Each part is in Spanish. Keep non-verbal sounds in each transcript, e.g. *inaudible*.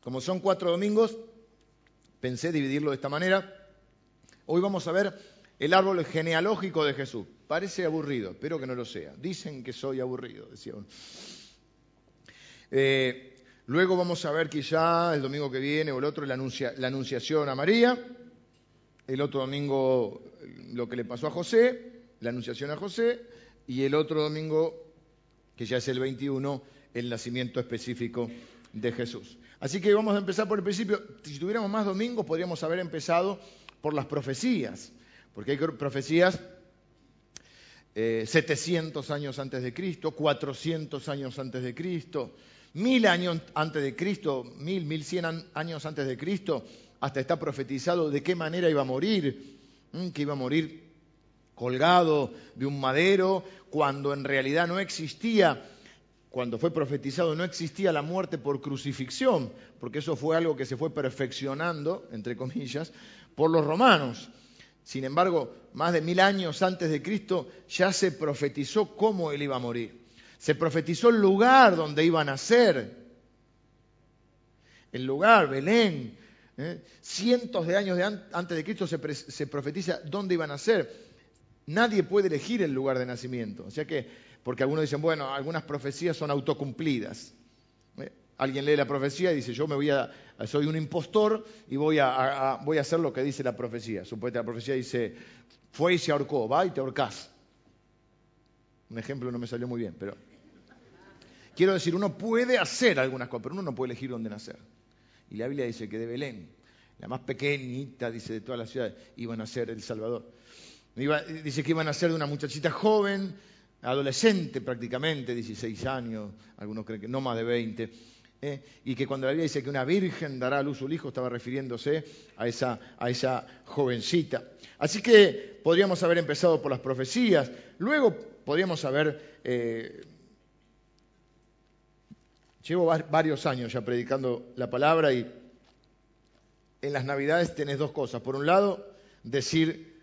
Como son cuatro domingos, pensé dividirlo de esta manera. Hoy vamos a ver el árbol genealógico de Jesús. Parece aburrido, espero que no lo sea. Dicen que soy aburrido, decía uno. Eh, luego vamos a ver quizá el domingo que viene o el otro la, la anunciación a María. El otro domingo lo que le pasó a José, la anunciación a José. Y el otro domingo, que ya es el 21, el nacimiento específico de Jesús. Así que vamos a empezar por el principio. Si tuviéramos más domingos, podríamos haber empezado por las profecías, porque hay profecías 700 eh, años antes de Cristo, 400 años antes de Cristo, mil años antes de Cristo, mil, mil cien años antes de Cristo, hasta está profetizado de qué manera iba a morir, que iba a morir colgado de un madero, cuando en realidad no existía cuando fue profetizado no existía la muerte por crucifixión, porque eso fue algo que se fue perfeccionando, entre comillas, por los romanos. Sin embargo, más de mil años antes de Cristo ya se profetizó cómo él iba a morir. Se profetizó el lugar donde iba a nacer. El lugar, Belén. ¿eh? Cientos de años antes de Cristo se, se profetiza dónde iba a nacer. Nadie puede elegir el lugar de nacimiento. O sea que porque algunos dicen, bueno, algunas profecías son autocumplidas. Eh, alguien lee la profecía y dice, yo me voy a, soy un impostor y voy a, voy a hacer lo que dice la profecía. Supuestamente la profecía dice, fue y se ahorcó, va y te ahorcás. Un ejemplo no me salió muy bien, pero quiero decir, uno puede hacer algunas cosas, pero uno no puede elegir dónde nacer. Y la Biblia dice que de Belén, la más pequeñita, dice, de todas las ciudades, iban a ser El Salvador. dice que iban a ser de una muchachita joven, adolescente prácticamente, 16 años, algunos creen que no más de 20, ¿eh? y que cuando la Biblia dice que una virgen dará a luz su hijo, estaba refiriéndose a esa, a esa jovencita. Así que podríamos haber empezado por las profecías, luego podríamos haber... Eh, llevo varios años ya predicando la palabra y en las navidades tenés dos cosas. Por un lado, decir,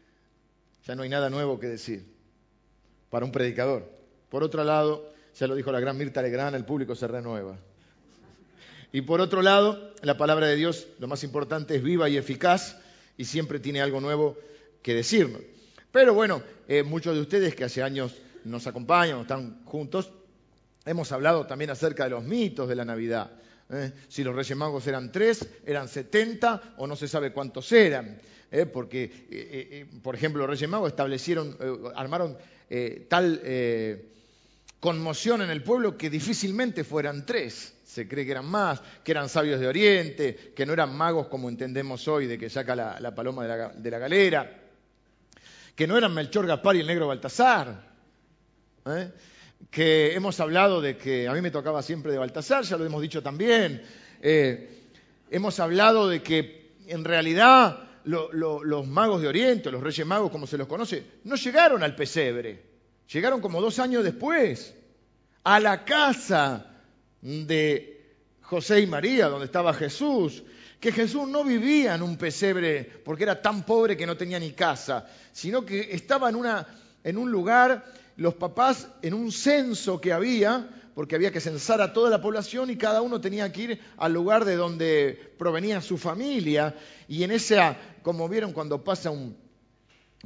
ya no hay nada nuevo que decir para un predicador. Por otro lado, ya lo dijo la gran Mirta Legrand, el público se renueva. Y por otro lado, la palabra de Dios, lo más importante, es viva y eficaz y siempre tiene algo nuevo que decirnos. Pero bueno, eh, muchos de ustedes que hace años nos acompañan, están juntos, hemos hablado también acerca de los mitos de la Navidad. ¿eh? Si los Reyes Magos eran tres, eran setenta o no se sabe cuántos eran. ¿eh? Porque, por ejemplo, los Reyes Magos establecieron, armaron eh, tal eh, conmoción en el pueblo que difícilmente fueran tres. Se cree que eran más, que eran sabios de Oriente, que no eran magos como entendemos hoy, de que saca la, paloma de la, galera, que no eran Melchor Gaspar y el negro Baltasar. ¿eh? Que hemos hablado de que a mí me tocaba siempre de Baltasar, ya lo hemos dicho también. hemos hablado de que en realidad los magos de Oriente, los reyes magos como se los conoce, no llegaron al pesebre, llegaron como dos años después, a la casa de José y María, donde estaba Jesús, que Jesús no vivía en un pesebre porque era tan pobre que no tenía ni casa, sino que estaba en, un lugar, los papás, en un censo que había, porque había que censar a toda la población y cada uno tenía que ir al lugar de donde provenía su familia. Y en esa, como vieron cuando pasa un,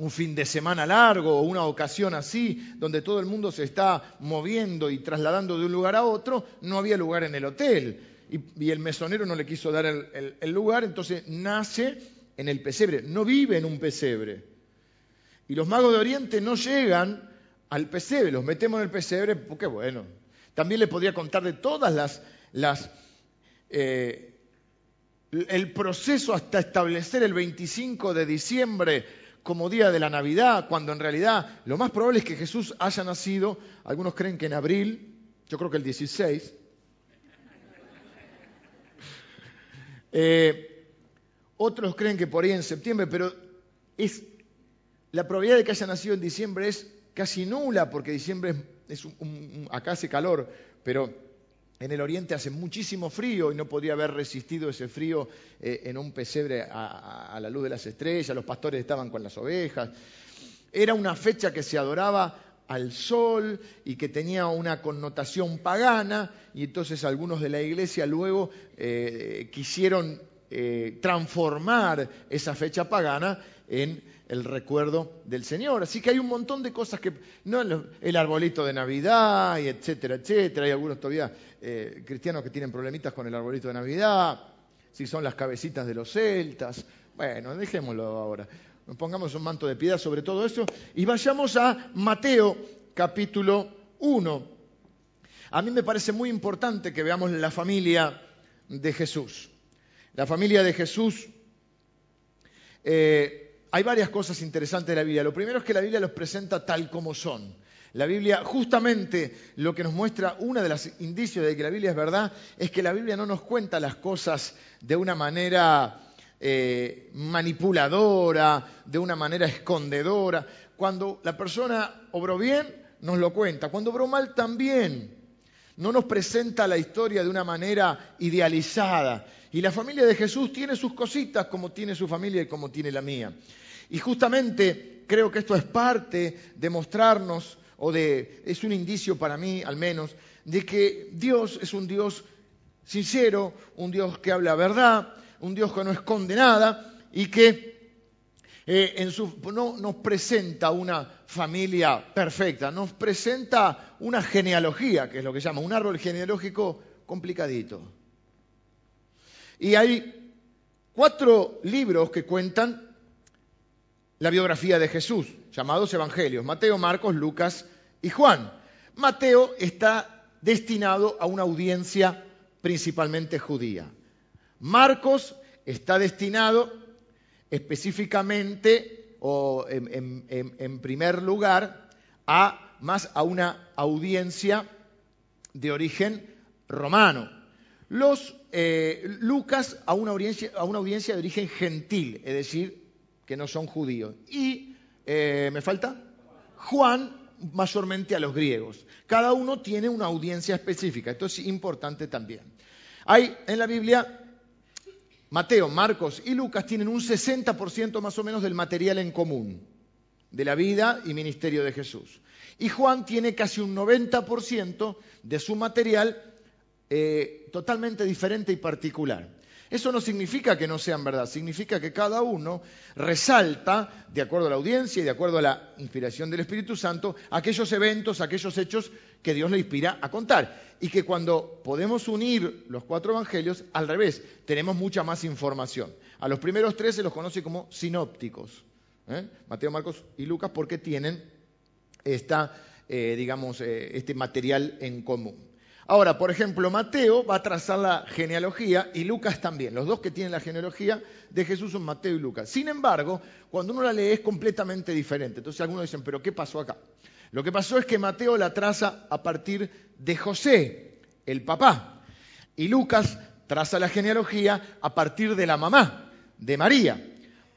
fin de semana largo o una ocasión así, donde todo el mundo se está moviendo y trasladando de un lugar a otro, no había lugar en el hotel. Y, el mesonero no le quiso dar el, lugar, entonces nace en el pesebre, no vive en un pesebre. Y los magos de Oriente no llegan al pesebre, los metemos en el pesebre porque bueno, también le podría contar de todas las, eh, el proceso hasta establecer el 25 de diciembre como día de la Navidad, cuando en realidad lo más probable es que Jesús haya nacido, algunos creen que en abril, yo creo que el 16. *laughs* Eh, otros creen que por ahí en septiembre, pero es, la probabilidad de que haya nacido en diciembre es casi nula, porque diciembre es acá hace calor, pero en el oriente hace muchísimo frío y no podía haber resistido ese frío eh, en un pesebre a, la luz de las estrellas, los pastores estaban con las ovejas. Era una fecha que se adoraba al sol y que tenía una connotación pagana y entonces algunos de la iglesia luego eh, quisieron eh, transformar esa fecha pagana en el recuerdo del Señor. Así que hay un montón de cosas que, no el arbolito de Navidad, y etcétera, etcétera. Hay algunos todavía eh, cristianos que tienen problemitas con el arbolito de Navidad, si son las cabecitas de los celtas. Bueno, dejémoslo ahora. Pongamos un manto de piedad sobre todo eso y vayamos a Mateo capítulo 1. A mí me parece muy importante que veamos la familia de Jesús. La familia de Jesús eh, hay varias cosas interesantes de la Biblia. Lo primero es que la Biblia los presenta tal como son. La Biblia, justamente lo que nos muestra, uno de los indicios de que la Biblia es verdad, es que la Biblia no nos cuenta las cosas de una manera eh, manipuladora, de una manera escondedora. Cuando la persona obró bien, nos lo cuenta. Cuando obró mal, también. No nos presenta la historia de una manera idealizada. Y la familia de Jesús tiene sus cositas como tiene su familia y como tiene la mía. Y justamente creo que esto es parte de mostrarnos, o de, es un indicio para mí al menos, de que Dios es un Dios sincero, un Dios que habla verdad, un Dios que no esconde nada y que eh, en su, no nos presenta una familia perfecta, nos presenta una genealogía, que es lo que llama un árbol genealógico complicadito. Y hay cuatro libros que cuentan la biografía de Jesús, llamados Evangelios, Mateo, Marcos, Lucas y Juan. Mateo está destinado a una audiencia principalmente judía. Marcos está destinado específicamente o en, primer lugar a más a una audiencia de origen romano. Los eh, Lucas a una, audiencia, a una audiencia de origen gentil, es decir, que no son judíos. Y, eh, ¿me falta? Juan mayormente a los griegos. Cada uno tiene una audiencia específica, esto es importante también. Hay en la Biblia, Mateo, Marcos y Lucas tienen un 60% más o menos del material en común, de la vida y ministerio de Jesús. Y Juan tiene casi un 90% de su material eh, totalmente diferente y particular. Eso no significa que no sean verdad, significa que cada uno resalta, de acuerdo a la audiencia y de acuerdo a la inspiración del Espíritu Santo, aquellos eventos, aquellos hechos que Dios le inspira a contar. Y que cuando podemos unir los cuatro evangelios, al revés, tenemos mucha más información. A los primeros tres se los conoce como sinópticos, ¿eh? Mateo, Marcos y Lucas, porque tienen esta, eh, digamos, este material en común. Ahora, por ejemplo, Mateo va a trazar la genealogía y Lucas también. Los dos que tienen la genealogía de Jesús son Mateo y Lucas. Sin embargo, cuando uno la lee es completamente diferente. Entonces algunos dicen, pero ¿qué pasó acá? Lo que pasó es que Mateo la traza a partir de José, el papá, y Lucas traza la genealogía a partir de la mamá, de María,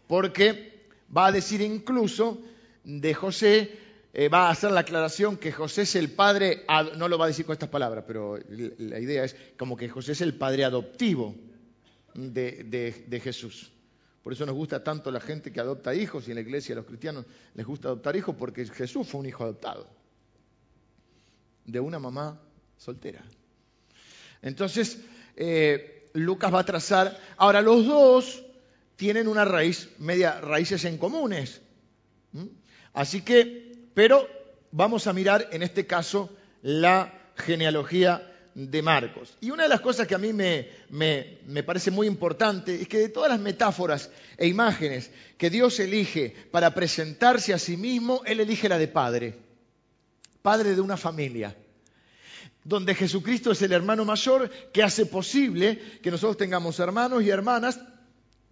porque va a decir incluso de José eh, va a hacer la aclaración que José es el padre, no lo va a decir con estas palabras, pero la idea es como que José es el padre adoptivo de, Jesús. Por eso nos gusta tanto la gente que adopta hijos y en la iglesia a los cristianos les gusta adoptar hijos porque Jesús fue un hijo adoptado de una mamá soltera. Entonces, eh, Lucas va a trazar, ahora los dos tienen una raíz, media raíces en comunes. Así que pero vamos a mirar en este caso la genealogía de Marcos. Y una de las cosas que a mí me, parece muy importante es que de todas las metáforas e imágenes que Dios elige para presentarse a sí mismo, Él elige la de padre, padre de una familia, donde Jesucristo es el hermano mayor que hace posible que nosotros tengamos hermanos y hermanas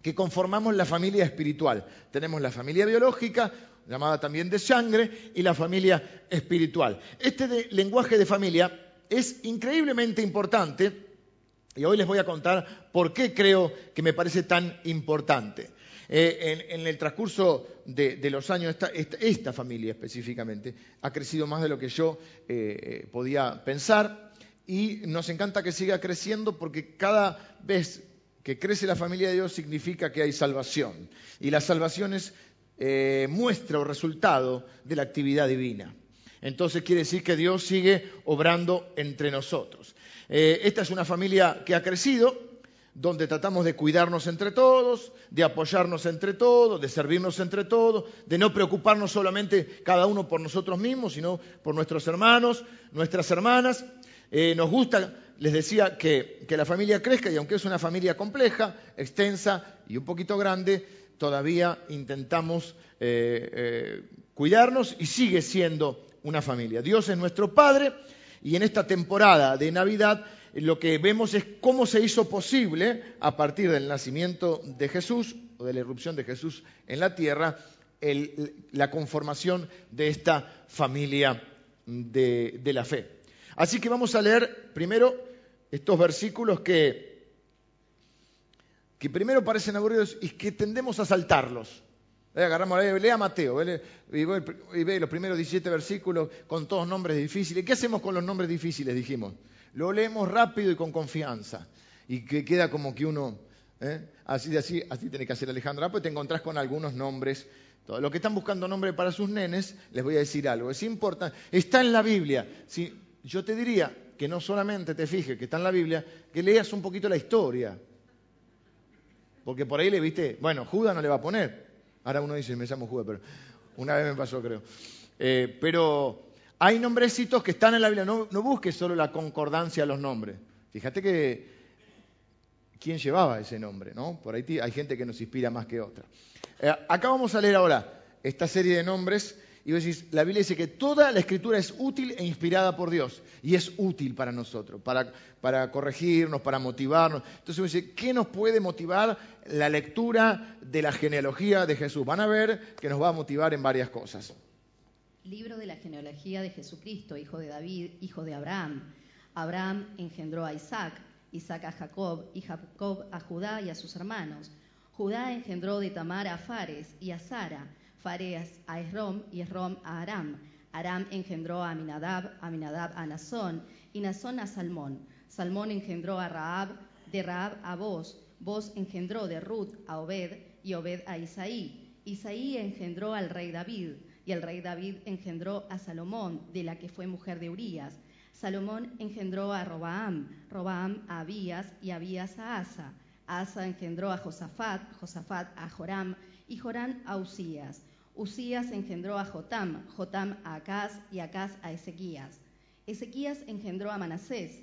que conformamos la familia espiritual. Tenemos la familia biológica, llamada también de sangre, y la familia espiritual. Este lenguaje de familia es increíblemente importante y hoy les voy a contar por qué creo que me parece tan importante. Eh, en, el transcurso de, los años, esta, familia específicamente ha crecido más de lo que yo eh, podía pensar y nos encanta que siga creciendo porque cada vez que crece la familia de Dios significa que hay salvación. Y la salvación es eh, muestra o resultado de la actividad divina. Entonces quiere decir que Dios sigue obrando entre nosotros. Eh, esta es una familia que ha crecido, donde tratamos de cuidarnos entre todos, de apoyarnos entre todos, de servirnos entre todos, de no preocuparnos solamente cada uno por nosotros mismos, sino por nuestros hermanos, nuestras hermanas. Eh, nos gusta, les decía, que, la familia crezca y aunque es una familia compleja, extensa y un poquito grande, todavía intentamos eh, cuidarnos y sigue siendo una familia. Dios es nuestro Padre y en esta temporada de Navidad lo que vemos es cómo se hizo posible, a partir del nacimiento de Jesús o de la irrupción de Jesús en la tierra, la conformación de esta familia de, la fe. Así que vamos a leer primero estos versículos que, que primero parecen aburridos y que tendemos a saltarlos. Eh, agarramos, lea Mateo y ve los primeros 17 versículos con todos nombres difíciles. ¿Qué hacemos con los nombres difíciles? Dijimos. Lo leemos rápido y con confianza. Y que queda como que uno, ¿eh? así, así, así tiene que hacer Alejandro. pues te encontrás con algunos nombres. Todos los que están buscando nombre para sus nenes, les voy a decir algo. Es importante. Está en la Biblia. Si, yo te diría que no solamente te fijes que está en la Biblia, que leas un poquito la historia. Porque por ahí le viste, bueno, Judas no le va a poner. Ahora uno dice, me llamo Judas, pero una vez me pasó, creo. Eh, pero hay nombrecitos que están en la Biblia. No, busques solo la concordancia de los nombres. Fíjate que quién llevaba ese nombre, ¿no? Por ahí hay gente que nos inspira más que otra. Eh, acá vamos a leer ahora esta serie de nombres y vos la Biblia dice que toda la escritura es útil e inspirada por Dios y es útil para nosotros, para, corregirnos, para motivarnos. Entonces ¿qué nos puede motivar la lectura de la genealogía de Jesús? Van a ver que nos va a motivar en varias cosas. Libro de la genealogía de Jesucristo, hijo de David, hijo de Abraham. Abraham engendró a Isaac, Isaac a Jacob y Jacob a Judá y a sus hermanos. Judá engendró de Tamar a Fares y a Sara Fares a Esrom y Esrom a Aram. Aram engendró a Aminadab, Aminadab a Nazón y Nazón a Salmón. Salmón engendró a Raab, de Raab a Boz. Boz engendró de Ruth a Obed y Obed a Isaí. Isaí engendró al rey David y el rey David engendró a Salomón, de la que fue mujer de Urías. Salomón engendró a Robaam, Robaam a Abías y Abías a Asa. Asa engendró a Josafat, Josafat a Joram y Joram a Usías. Usías engendró a Jotam, Jotam a Acaz y Acaz a Ezequías. Ezequías engendró a Manasés,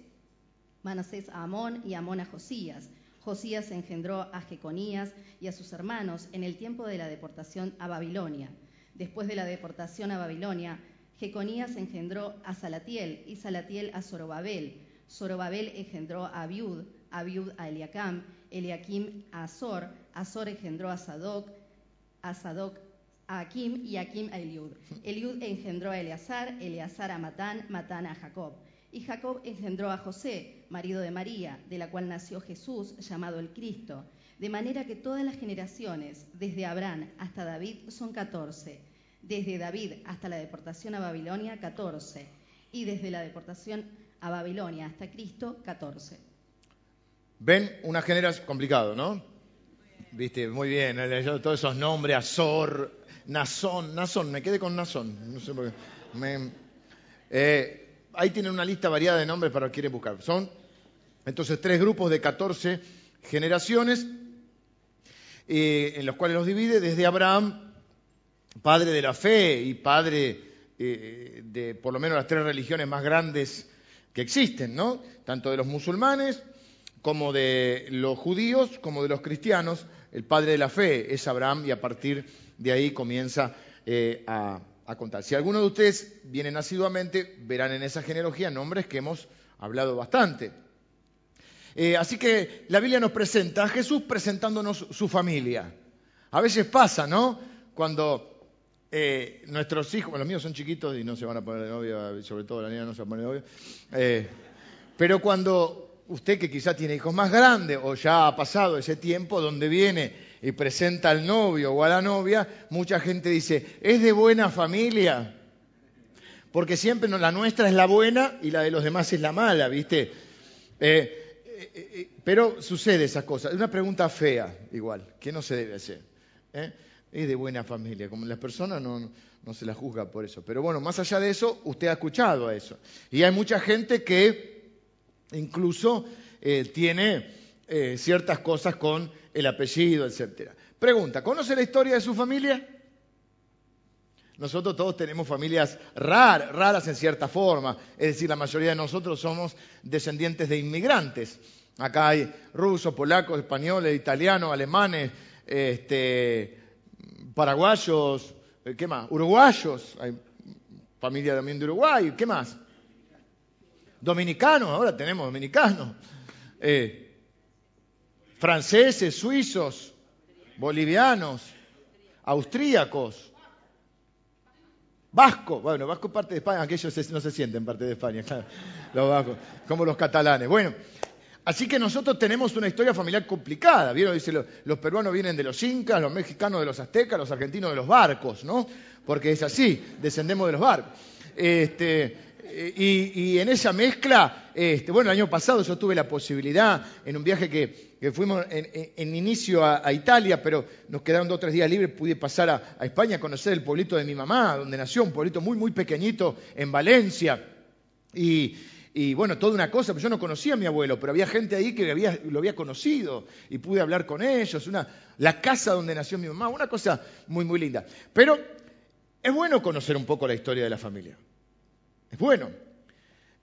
Manasés a Amón y Amón a Josías. Josías engendró a Jeconías y a sus hermanos en el tiempo de la deportación a Babilonia. Después de la deportación a Babilonia, Jeconías engendró a Salatiel y Salatiel a Zorobabel. Zorobabel engendró a Abiud, Abiud a Eliacam, Eliakim a Azor, Azor engendró a Sadoc, a Sadoc a Akim y Akim a Eliud. Eliud engendró a Eleazar, Eleazar a Matán, Matán a Jacob. Y Jacob engendró a José, marido de María, de la cual nació Jesús, llamado el Cristo. De manera que todas las generaciones, desde Abraham hasta David, son catorce. Desde David hasta la deportación a Babilonia, catorce. Y desde la deportación a Babilonia hasta Cristo, catorce. Ven una generación complicado, ¿no? Viste, muy bien, todos esos nombres, Azor, Nazón, Nazón, me quedé con Nazón, no sé por qué. Eh, ahí tienen una lista variada de nombres para que quieren buscar. Son entonces tres grupos de 14 generaciones, eh, en los cuales los divide desde Abraham, padre de la fe y padre eh, de por lo menos las tres religiones más grandes que existen, ¿no? Tanto de los musulmanes como de los judíos, como de los cristianos. El padre de la fe es Abraham y a partir de ahí comienza eh, a, contar. Si alguno de ustedes vienen asiduamente, verán en esa genealogía nombres que hemos hablado bastante. Eh, así que la Biblia nos presenta a Jesús presentándonos su familia. A veces pasa, ¿no? Cuando eh, nuestros hijos, bueno, los míos son chiquitos y no se van a poner de novia, sobre todo la niña no se va a poner de novia, pero cuando usted que quizá tiene hijos más grandes o ya ha pasado ese tiempo donde viene y presenta al novio o a la novia, mucha gente dice, ¿es de buena familia? Porque siempre la nuestra es la buena y la de los demás es la mala, ¿viste? Eh, eh, eh, pero sucede esa cosa. Es una pregunta fea, igual, que no se debe hacer. es de buena familia, como las personas no, no se la juzga por eso. Pero bueno, más allá de eso, usted ha escuchado a eso. Y hay mucha gente que incluso tiene ciertas cosas con el apellido, etc. Pregunta, ¿conoce la historia de su familia? Nosotros todos tenemos familias raras, raras en cierta forma. Es decir, la mayoría de nosotros somos descendientes de inmigrantes. Acá hay rusos, polacos, españoles, italianos, alemanes, este, paraguayos, eh, ¿qué más? Uruguayos, hay familia también de Uruguay, ¿qué más? Dominicanos, ahora tenemos dominicanos. Eh, franceses, suizos, bolivianos, austríacos, vasco, bueno, vasco parte de España, aquellos no se sienten parte de España, *laughs* claro, los vascos, como los catalanes. Bueno, Así que nosotros tenemos una historia familiar complicada. ¿Vieron? Dice, los, peruanos vienen de los incas, los mexicanos de los aztecas, los argentinos de los barcos, ¿no? Porque es así, descendemos de los barcos. Este, y, en esa mezcla, este, bueno, el año pasado yo tuve la posibilidad, en un viaje que, fuimos en, inicio a, Italia, pero nos quedaron dos o tres días libres, pude pasar a, España a conocer el pueblito de mi mamá, donde nació, un pueblito muy, muy pequeñito en Valencia. Y, bueno, toda una cosa, yo no conocía a mi abuelo, pero había gente ahí que lo había conocido y pude hablar con ellos, la casa donde nació mi mamá, una cosa muy, muy linda. Pero es bueno conocer un poco la historia de la familia. Es bueno.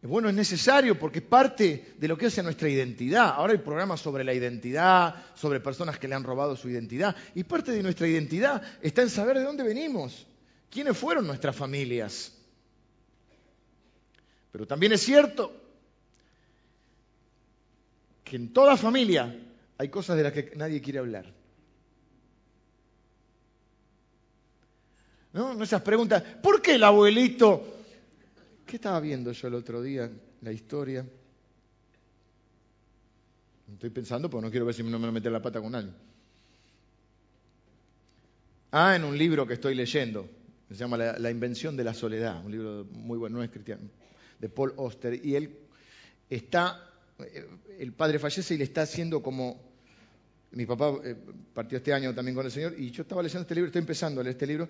Es bueno, es necesario porque es parte de lo que hace nuestra identidad. Ahora hay programas sobre la identidad, sobre personas que le han robado su identidad. Y parte de nuestra identidad está en saber de dónde venimos, quiénes fueron nuestras familias. Pero también es cierto que en toda familia hay cosas de las que nadie quiere hablar. ¿No? Esas preguntas, ¿por qué el abuelito? ¿Qué estaba viendo yo el otro día? La historia. Estoy pensando porque no quiero ver si no me meter la pata con alguien. Ah, en un libro que estoy leyendo. Se llama la, la, Invención de la Soledad. Un libro muy bueno, no es cristiano de Paul Oster, y él está, eh, el padre fallece y le está haciendo como, mi papá eh, partió este año también con el Señor, y yo estaba leyendo este libro, estoy empezando a leer este libro,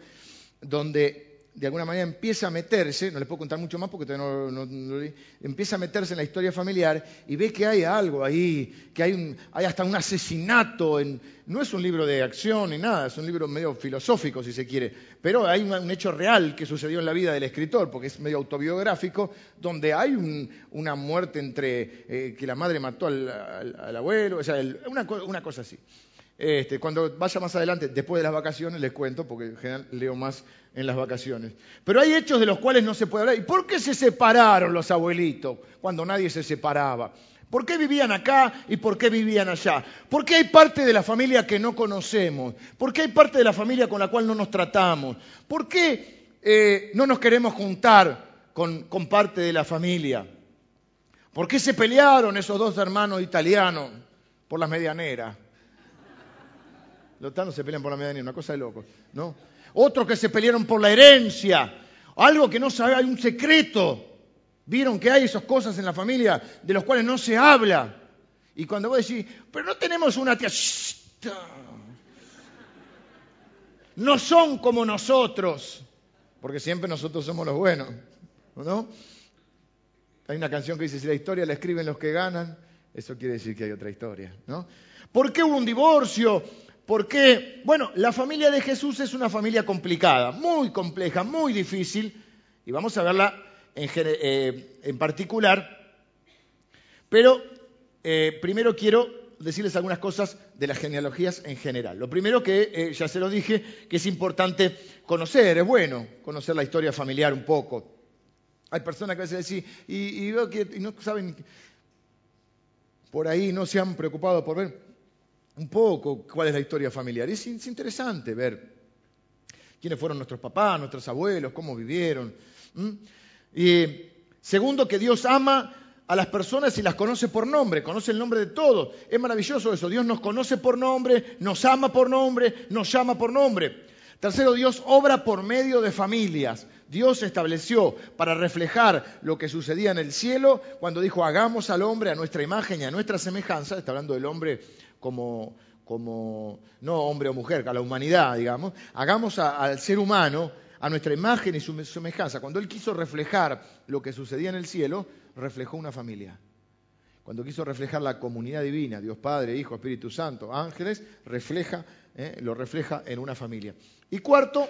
donde de alguna manera empieza a meterse, no les puedo contar mucho más porque todavía no, no, empieza a meterse en la historia familiar y ve que hay algo ahí, que hay, un, hay hasta un asesinato. No es un libro de acción ni nada, es un libro medio filosófico si se quiere, pero hay un, hecho real que sucedió en la vida del escritor, porque es medio autobiográfico, donde hay una muerte entre eh, que la madre mató al, abuelo, o sea, una cosa así. Este, cuando vaya más adelante, después de las vacaciones, les cuento, porque en general leo más en las vacaciones. Pero hay hechos de los cuales no se puede hablar. ¿Y por qué se separaron los abuelitos cuando nadie se separaba? ¿Por qué vivían acá y por qué vivían allá? ¿Por qué hay parte de la familia que no conocemos? ¿Por qué hay parte de la familia con la cual no nos tratamos? ¿Por qué eh, no nos queremos juntar con, con parte de la familia? ¿Por qué se pelearon esos dos hermanos italianos por las medianeras? Los tanos se pelean por la medianía, una cosa de loco, ¿no? Otros que se pelearon por la herencia, algo que no sabe, hay un secreto. Vieron que hay esas cosas en la familia de los cuales no se habla. Y cuando vos decís, pero no tenemos una tía, no son como nosotros, porque siempre nosotros somos los buenos, ¿no? Hay una canción que dice, si la historia la escriben los que ganan, eso quiere decir que hay otra historia, ¿no? ¿Por qué hubo un divorcio? Porque, bueno, la familia de Jesús es una familia complicada, muy compleja, muy difícil, y vamos a verla en, eh, particular. Pero eh, primero quiero decirles algunas cosas de las genealogías en general. Lo primero que, eh, ya se lo dije, que es importante conocer, es bueno conocer la historia familiar un poco. Hay personas que a veces decir, y, veo que y no saben, por ahí no se han preocupado por ver un poco cuál es la historia familiar. Es, es interesante ver quiénes fueron nuestros papás, nuestros abuelos, cómo vivieron. Y segundo, que Dios ama a las personas y las conoce por nombre, conoce el nombre de todos. Es maravilloso eso. Dios nos conoce por nombre, nos ama por nombre, nos llama por nombre. Tercero, Dios obra por medio de familias. Dios estableció para reflejar lo que sucedía en el cielo cuando dijo hagamos al hombre a nuestra imagen y a nuestra semejanza, está hablando del hombre como, no hombre o mujer, a la humanidad, digamos, hagamos al ser humano a nuestra imagen y su semejanza. Cuando él quiso reflejar lo que sucedía en el cielo, reflejó una familia. Cuando quiso reflejar la comunidad divina, Dios Padre, Hijo, Espíritu Santo, ángeles, refleja, eh, lo refleja en una familia. Y cuarto,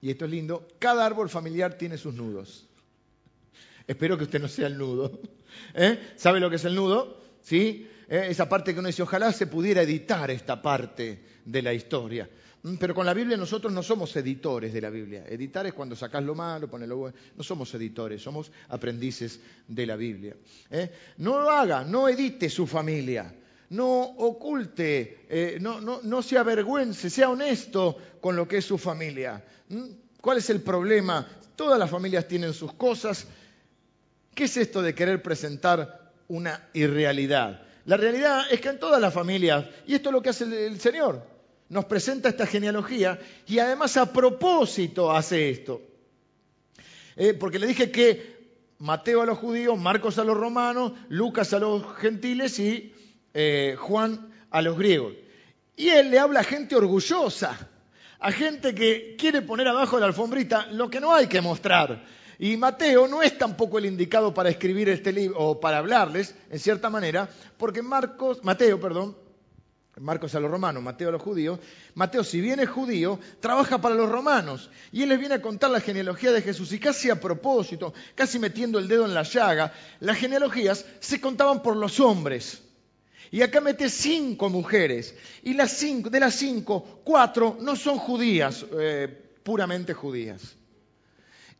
y esto es lindo, cada árbol familiar tiene sus nudos. Espero que usted no sea el nudo. ¿Eh? ¿Sabe lo que es el nudo? ¿Sí? ¿Eh? Esa parte que uno dice, ojalá se pudiera editar esta parte de la historia. Mm, pero con la Biblia nosotros no somos editores de la Biblia. Editar es cuando sacas lo malo, pones lo bueno. No somos editores, somos aprendices de la Biblia. ¿eh? No lo haga, no edite su familia. No oculte, eh, no, no, no, se avergüence, sea honesto con lo que es su familia. ¿Mm? ¿Cuál es el problema? Todas las familias tienen sus cosas. ¿Qué es esto de querer presentar una irrealidad? La realidad es que en todas las familias, y esto es lo que hace el Señor, nos presenta esta genealogía y además a propósito hace esto. Eh, porque le dije que Mateo a los judíos, Marcos a los romanos, Lucas a los gentiles y eh, Juan a los griegos. Y él le habla a gente orgullosa, a gente que quiere poner abajo de la alfombrita lo que no hay que mostrar. Y Mateo no es tampoco el indicado para escribir este libro o para hablarles, en cierta manera, porque Marcos, Mateo, perdón, Marcos a los romanos, Mateo a los judíos. Mateo, si bien es judío, trabaja para los romanos. Y él les viene a contar la genealogía de Jesús. Y casi a propósito, casi metiendo el dedo en la llaga, las genealogías se contaban por los hombres. Y acá mete cinco mujeres. Y las cinco, de las cinco, cuatro no son judías, eh, puramente judías.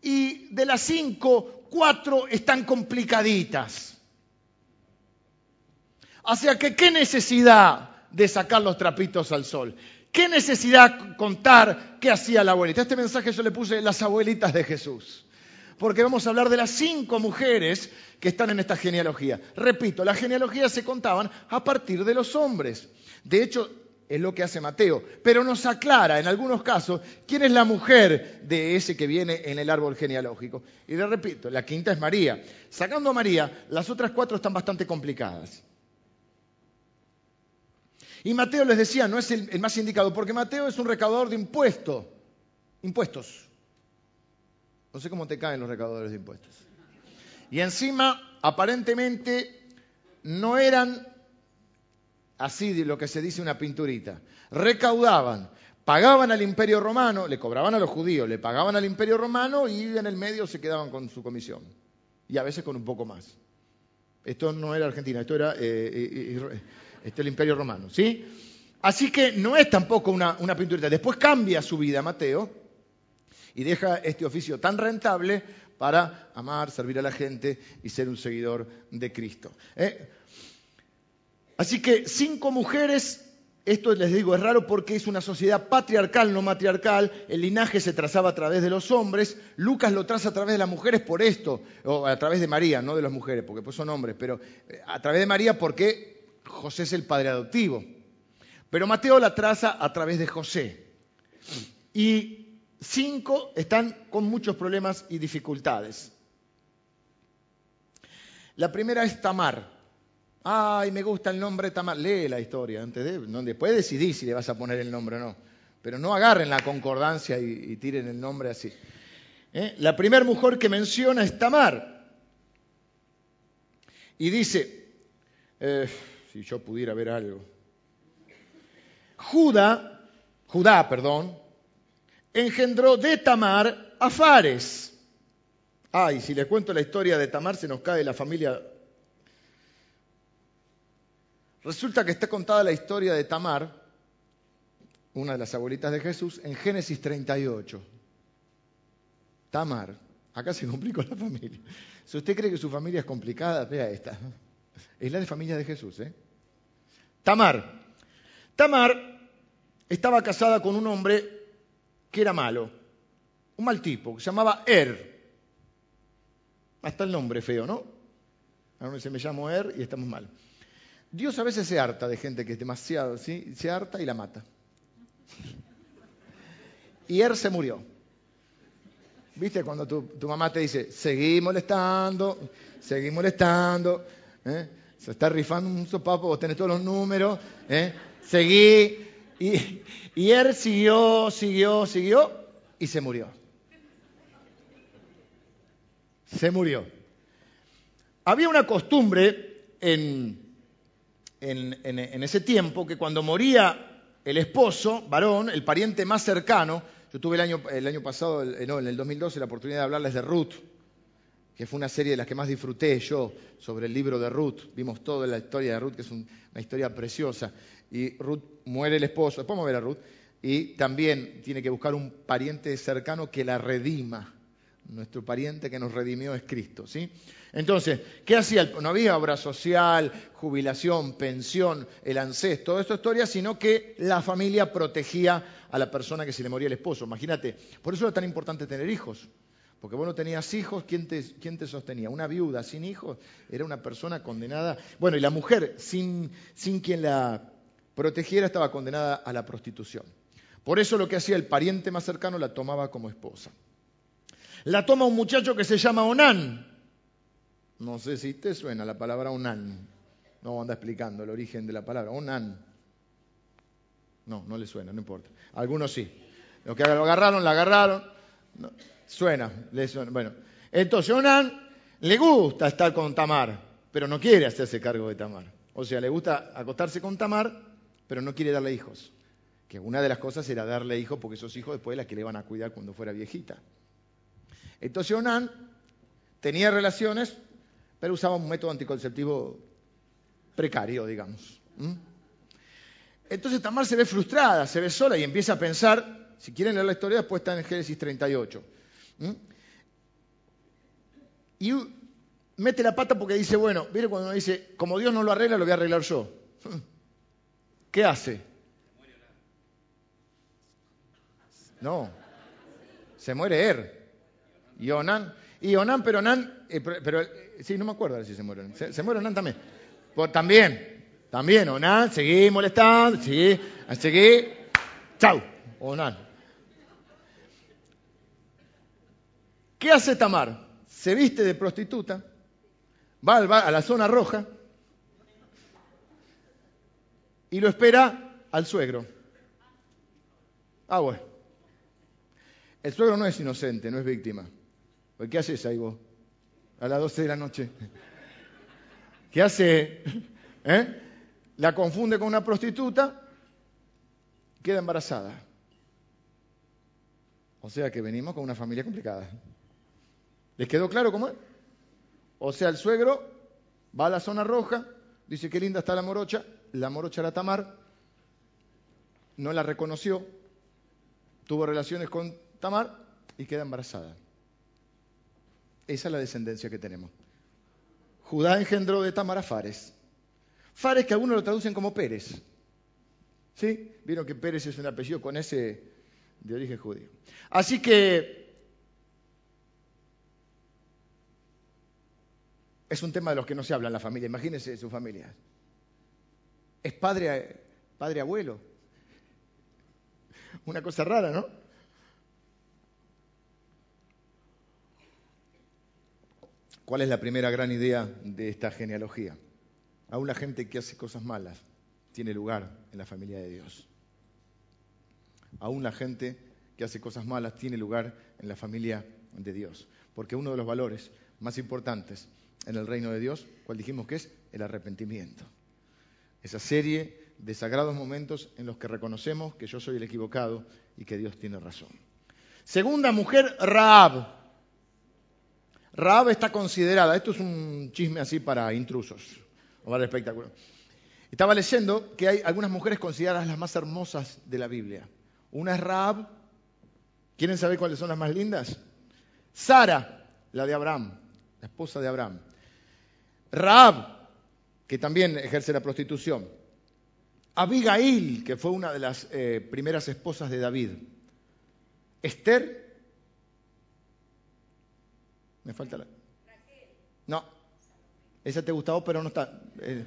Y de las cinco, cuatro están complicaditas. O sea que, ¿qué necesidad de sacar los trapitos al sol. ¿Qué necesidad contar qué hacía la abuelita? Este mensaje yo le puse las abuelitas de Jesús. Porque vamos a hablar de las cinco mujeres que están en esta genealogía. Repito, las genealogías se contaban a partir de los hombres. De hecho, es lo que hace Mateo, pero nos aclara en algunos casos quién es la mujer de ese que viene en el árbol genealógico. Y le repito, la quinta es María. Sacando a María, las otras cuatro están bastante complicadas. Y Mateo les decía, no es el, más indicado, porque Mateo es un recaudador de impuestos. Impuestos. No sé cómo te caen los recaudadores de impuestos. Y encima, aparentemente, no eran así de lo que se dice una pinturita. Recaudaban, pagaban al imperio romano, le cobraban a los judíos, le pagaban al imperio romano y en el medio se quedaban con su comisión. Y a veces con un poco más. Esto no era Argentina, esto era... Eh, eh, este es el imperio romano, ¿sí? Así que no es tampoco una, una pinturita. Después cambia su vida Mateo y deja este oficio tan rentable para amar, servir a la gente y ser un seguidor de Cristo. ¿eh? Así que cinco mujeres, esto les digo es raro porque es una sociedad patriarcal, no matriarcal, el linaje se trazaba a través de los hombres, Lucas lo traza a través de las mujeres por esto, o a través de María, no de las mujeres, porque pues son hombres, pero eh, a través de María porque José es el padre adoptivo. Pero Mateo la traza a través de José. Y cinco están con muchos problemas y dificultades. La primera es Tamar. Ay, me gusta el nombre Tamar. Lee la historia antes de. después decidí si le vas a poner el nombre o no. Pero no agarren la concordancia y, tiren el nombre así. ¿Eh? La primera mujer que menciona es Tamar. Y dice. Eh, si yo pudiera ver algo. Judá, Judá, perdón, engendró de Tamar a Fares. Ay, si les cuento la historia de Tamar se nos cae la familia. Resulta que está contada la historia de Tamar, una de las abuelitas de Jesús, en Génesis 38. Tamar, acá se complicó la familia. Si usted cree que su familia es complicada, vea esta. Es la de familia de Jesús, ¿eh? Tamar. Tamar estaba casada con un hombre que era malo, un mal tipo, que se llamaba Er. Hasta el nombre feo, ¿no? Ahora se me llamo Er y estamos mal. Dios a veces se harta de gente que es demasiado, ¿sí? Se harta y la mata. Y Er se murió. ¿Viste cuando tu, mamá te dice, seguí molestando, seguí molestando? ¿eh? Se está rifando un sopapo, vos tenés todos los números, ¿eh? seguí. Y, y él siguió, siguió, siguió y se murió. Se murió. Había una costumbre en, en, ese tiempo que cuando moría el esposo, varón, el pariente más cercano, yo tuve el año, el año pasado, no, en el 2012, la oportunidad de hablarles de Ruth, que fue una serie de las que más disfruté yo sobre el libro de Ruth. Vimos toda la historia de Ruth, que es una historia preciosa. Y Ruth muere el esposo, después vamos a ver a Ruth, y también tiene que buscar un pariente cercano que la redima. Nuestro pariente que nos redimió es Cristo, ¿sí? Entonces, ¿qué hacía? No había obra social, jubilación, pensión, el ancestro, toda esta historia, sino que la familia protegía a la persona que se le moría el esposo. Imagínate, por eso era tan importante tener hijos. Porque vos no tenías hijos, ¿quién te, te, sostenía? Una viuda sin hijos era una persona condenada. Bueno, y la mujer, sin, sin quien la protegiera, estaba condenada a la prostitución. Por eso lo que hacía el pariente más cercano la tomaba como esposa la toma un muchacho que se llama Onán. No sé si te suena la palabra Onán. No anda explicando el origen de la palabra. Onán. No, no le suena, no importa. Algunos sí. Los que lo agarraron, la agarraron. suena, le suena. Bueno, entonces Onán le gusta estar con Tamar, pero no quiere hacerse cargo de Tamar. O sea, le gusta acostarse con Tamar, pero no quiere darle hijos. Que una de las cosas era darle hijos, porque esos hijos después las que le van a cuidar cuando fuera viejita. Entonces Onan tenía relaciones, pero usaba un método anticonceptivo precario, digamos. Entonces Tamar se ve frustrada, se ve sola y empieza a pensar, si quieren leer la historia, después está en Génesis 38. Y mete la pata porque dice, bueno, mire cuando uno dice, como Dios no lo arregla, lo voy a arreglar yo. *laughs* ¿Qué hace? No, se muere él. Y Onan, y Onan, pero Onan, eh, pero, eh, sí, no me acuerdo si se muere. Se, muere Onan también. Pues, también, también, Onan, seguí molestando, seguí, seguí, chau, Onan. ¿Qué hace Tamar? Se viste de prostituta, va a la zona roja y lo espera al suegro. Ah, bueno. El suegro no es inocente, no es víctima. Pues, ¿Qué haces ahí vos? A las 12 de la noche. *laughs* ¿Qué hace? *laughs* ¿Eh? La confunde con una prostituta, queda embarazada. O sea que venimos con una familia complicada. ¿Les quedó claro cómo es? O sea, el suegro va a la zona roja, dice qué linda está la morocha, la morocha era Tamar, no la reconoció, tuvo relaciones con Tamar y queda embarazada. Esa es la descendencia que tenemos. Judá engendró de Tamar a Fares. Fares que algunos lo traducen como Pérez. ¿Sí? Vieron que Pérez es un apellido con ese de origen judío. Así que es un tema de los que no se habla en la familia. Imagínense su familia. Es padre, padre abuelo. Una cosa rara, ¿no? ¿Cuál es la primera gran idea de esta genealogía? Aún la gente que hace cosas malas tiene lugar en la familia de Dios. Aún la gente que hace cosas malas tiene lugar en la familia de Dios. Porque uno de los valores más importantes en el reino de Dios, ¿cuál dijimos que es? El arrepentimiento. Esa serie de sagrados momentos en los que reconocemos que yo soy el equivocado y que Dios tiene razón. Segunda mujer, Raab. Raab está considerada, esto es un chisme así para intrusos, o para espectáculo. Estaba leyendo que hay algunas mujeres consideradas las más hermosas de la Biblia. Una es Raab, ¿quieren saber cuáles son las más lindas? Sara, la de Abraham, la esposa de Abraham. Raab, que también ejerce la prostitución. Abigail, que fue una de las eh, primeras esposas de David. Esther, me falta la. No. Esa te gustaba, pero no está. Eh.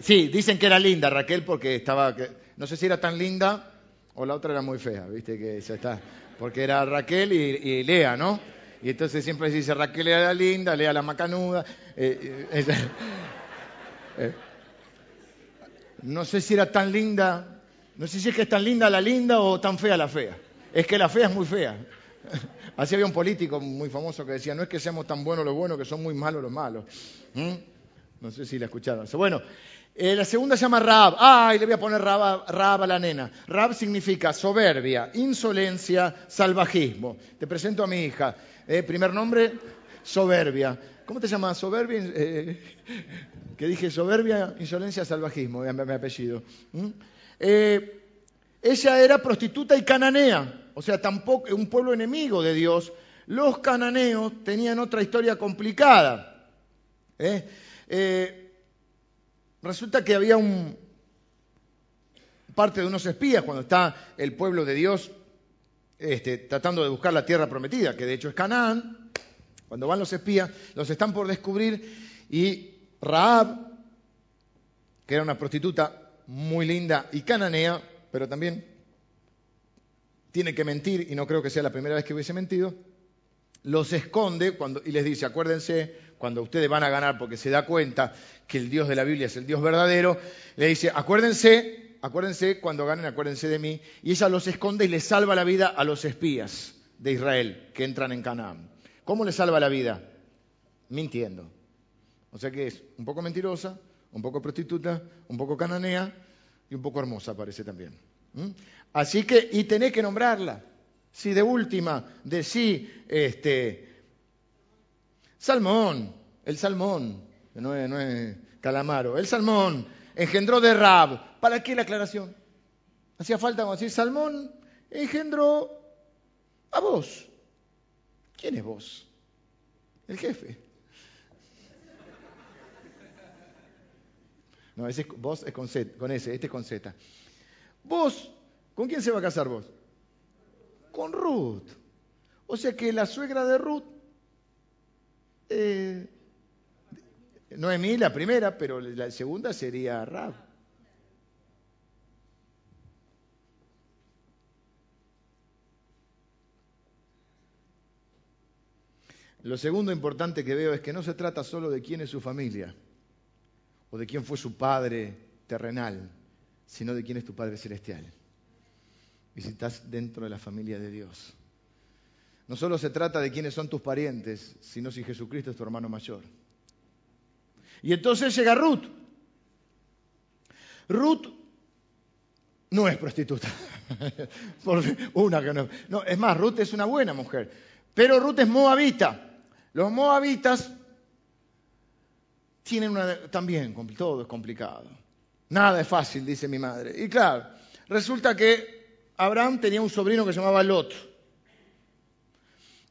Sí, dicen que era linda Raquel porque estaba. No sé si era tan linda o la otra era muy fea, viste que ya está. Porque era Raquel y, Lea, ¿no? Y entonces siempre se dice Raquel era linda, Lea la macanuda. Eh, *laughs* Eh, no sé si era tan linda, no sé si es que es tan linda la linda o tan fea la fea. Es que la fea es muy fea. *laughs* Así había un político muy famoso que decía, no es que seamos tan buenos los buenos, que son muy malos los malos. ¿Mm? No sé si la escucharon. Bueno, eh, la segunda se llama Rab. Ay, le voy a poner Rab, a la nena. Rab significa soberbia, insolencia, salvajismo. Te presento a mi hija. Eh, primer nombre, soberbia. ¿Cómo te llamas? Soberbia. Eh, *laughs* que dije soberbia, insolencia, salvajismo, mi, apellido. ¿Mm? Ella era prostituta y cananea, o sea, tampoco un pueblo enemigo de Dios. Los cananeos tenían otra historia complicada. Resulta que había un parte de unos espías cuando está el pueblo de Dios este, tratando de buscar la tierra prometida, que de hecho es Canaán. Cuando van los espías, los están por descubrir y Raab, que era una prostituta muy linda y cananea, pero también tiene que mentir, y no creo que sea la primera vez que hubiese mentido, los esconde y les dice, acuérdense, cuando ustedes van a ganar, porque se da cuenta que el Dios de la Biblia es el Dios verdadero, le dice, acuérdense, acuérdense, cuando ganen, acuérdense de mí, y ella los esconde y le salva la vida a los espías de Israel que entran en Canaán. ¿Cómo le salva la vida? Mintiendo. O sea que es un poco mentirosa, un poco prostituta, un poco cananea y un poco hermosa parece también. Así que, y tenés que nombrarla. Si de última, de sí, este, Salmón, el salmón, no es, no es calamaro, el salmón engendró de Rab. ¿Para qué la aclaración? Hacía falta decir, Salmón engendró a vos. ¿Quién es vos? El jefe. No, ese vos es con, Z, con S, este es con Z. Vos, ¿con quién se va a casar vos? con Ruth. O sea que la suegra de Ruth, eh, Noemí la primera, pero la segunda sería Rab. Lo segundo importante que veo es que no se trata solo de quién es su familia o de quién fue su padre terrenal, sino de quién es tu Padre celestial y si estás dentro de la familia de Dios. No solo se trata de quiénes son tus parientes, sino si Jesucristo es tu hermano mayor. Y entonces llega Ruth. Ruth no es prostituta. *laughs* Una que no. no. Es más, Ruth es una buena mujer. Pero Ruth es moabita. Los moabitas tienen una. También, todo es complicado. Nada es fácil, dice mi madre. Y claro, resulta que Abraham tenía un sobrino que se llamaba Lot.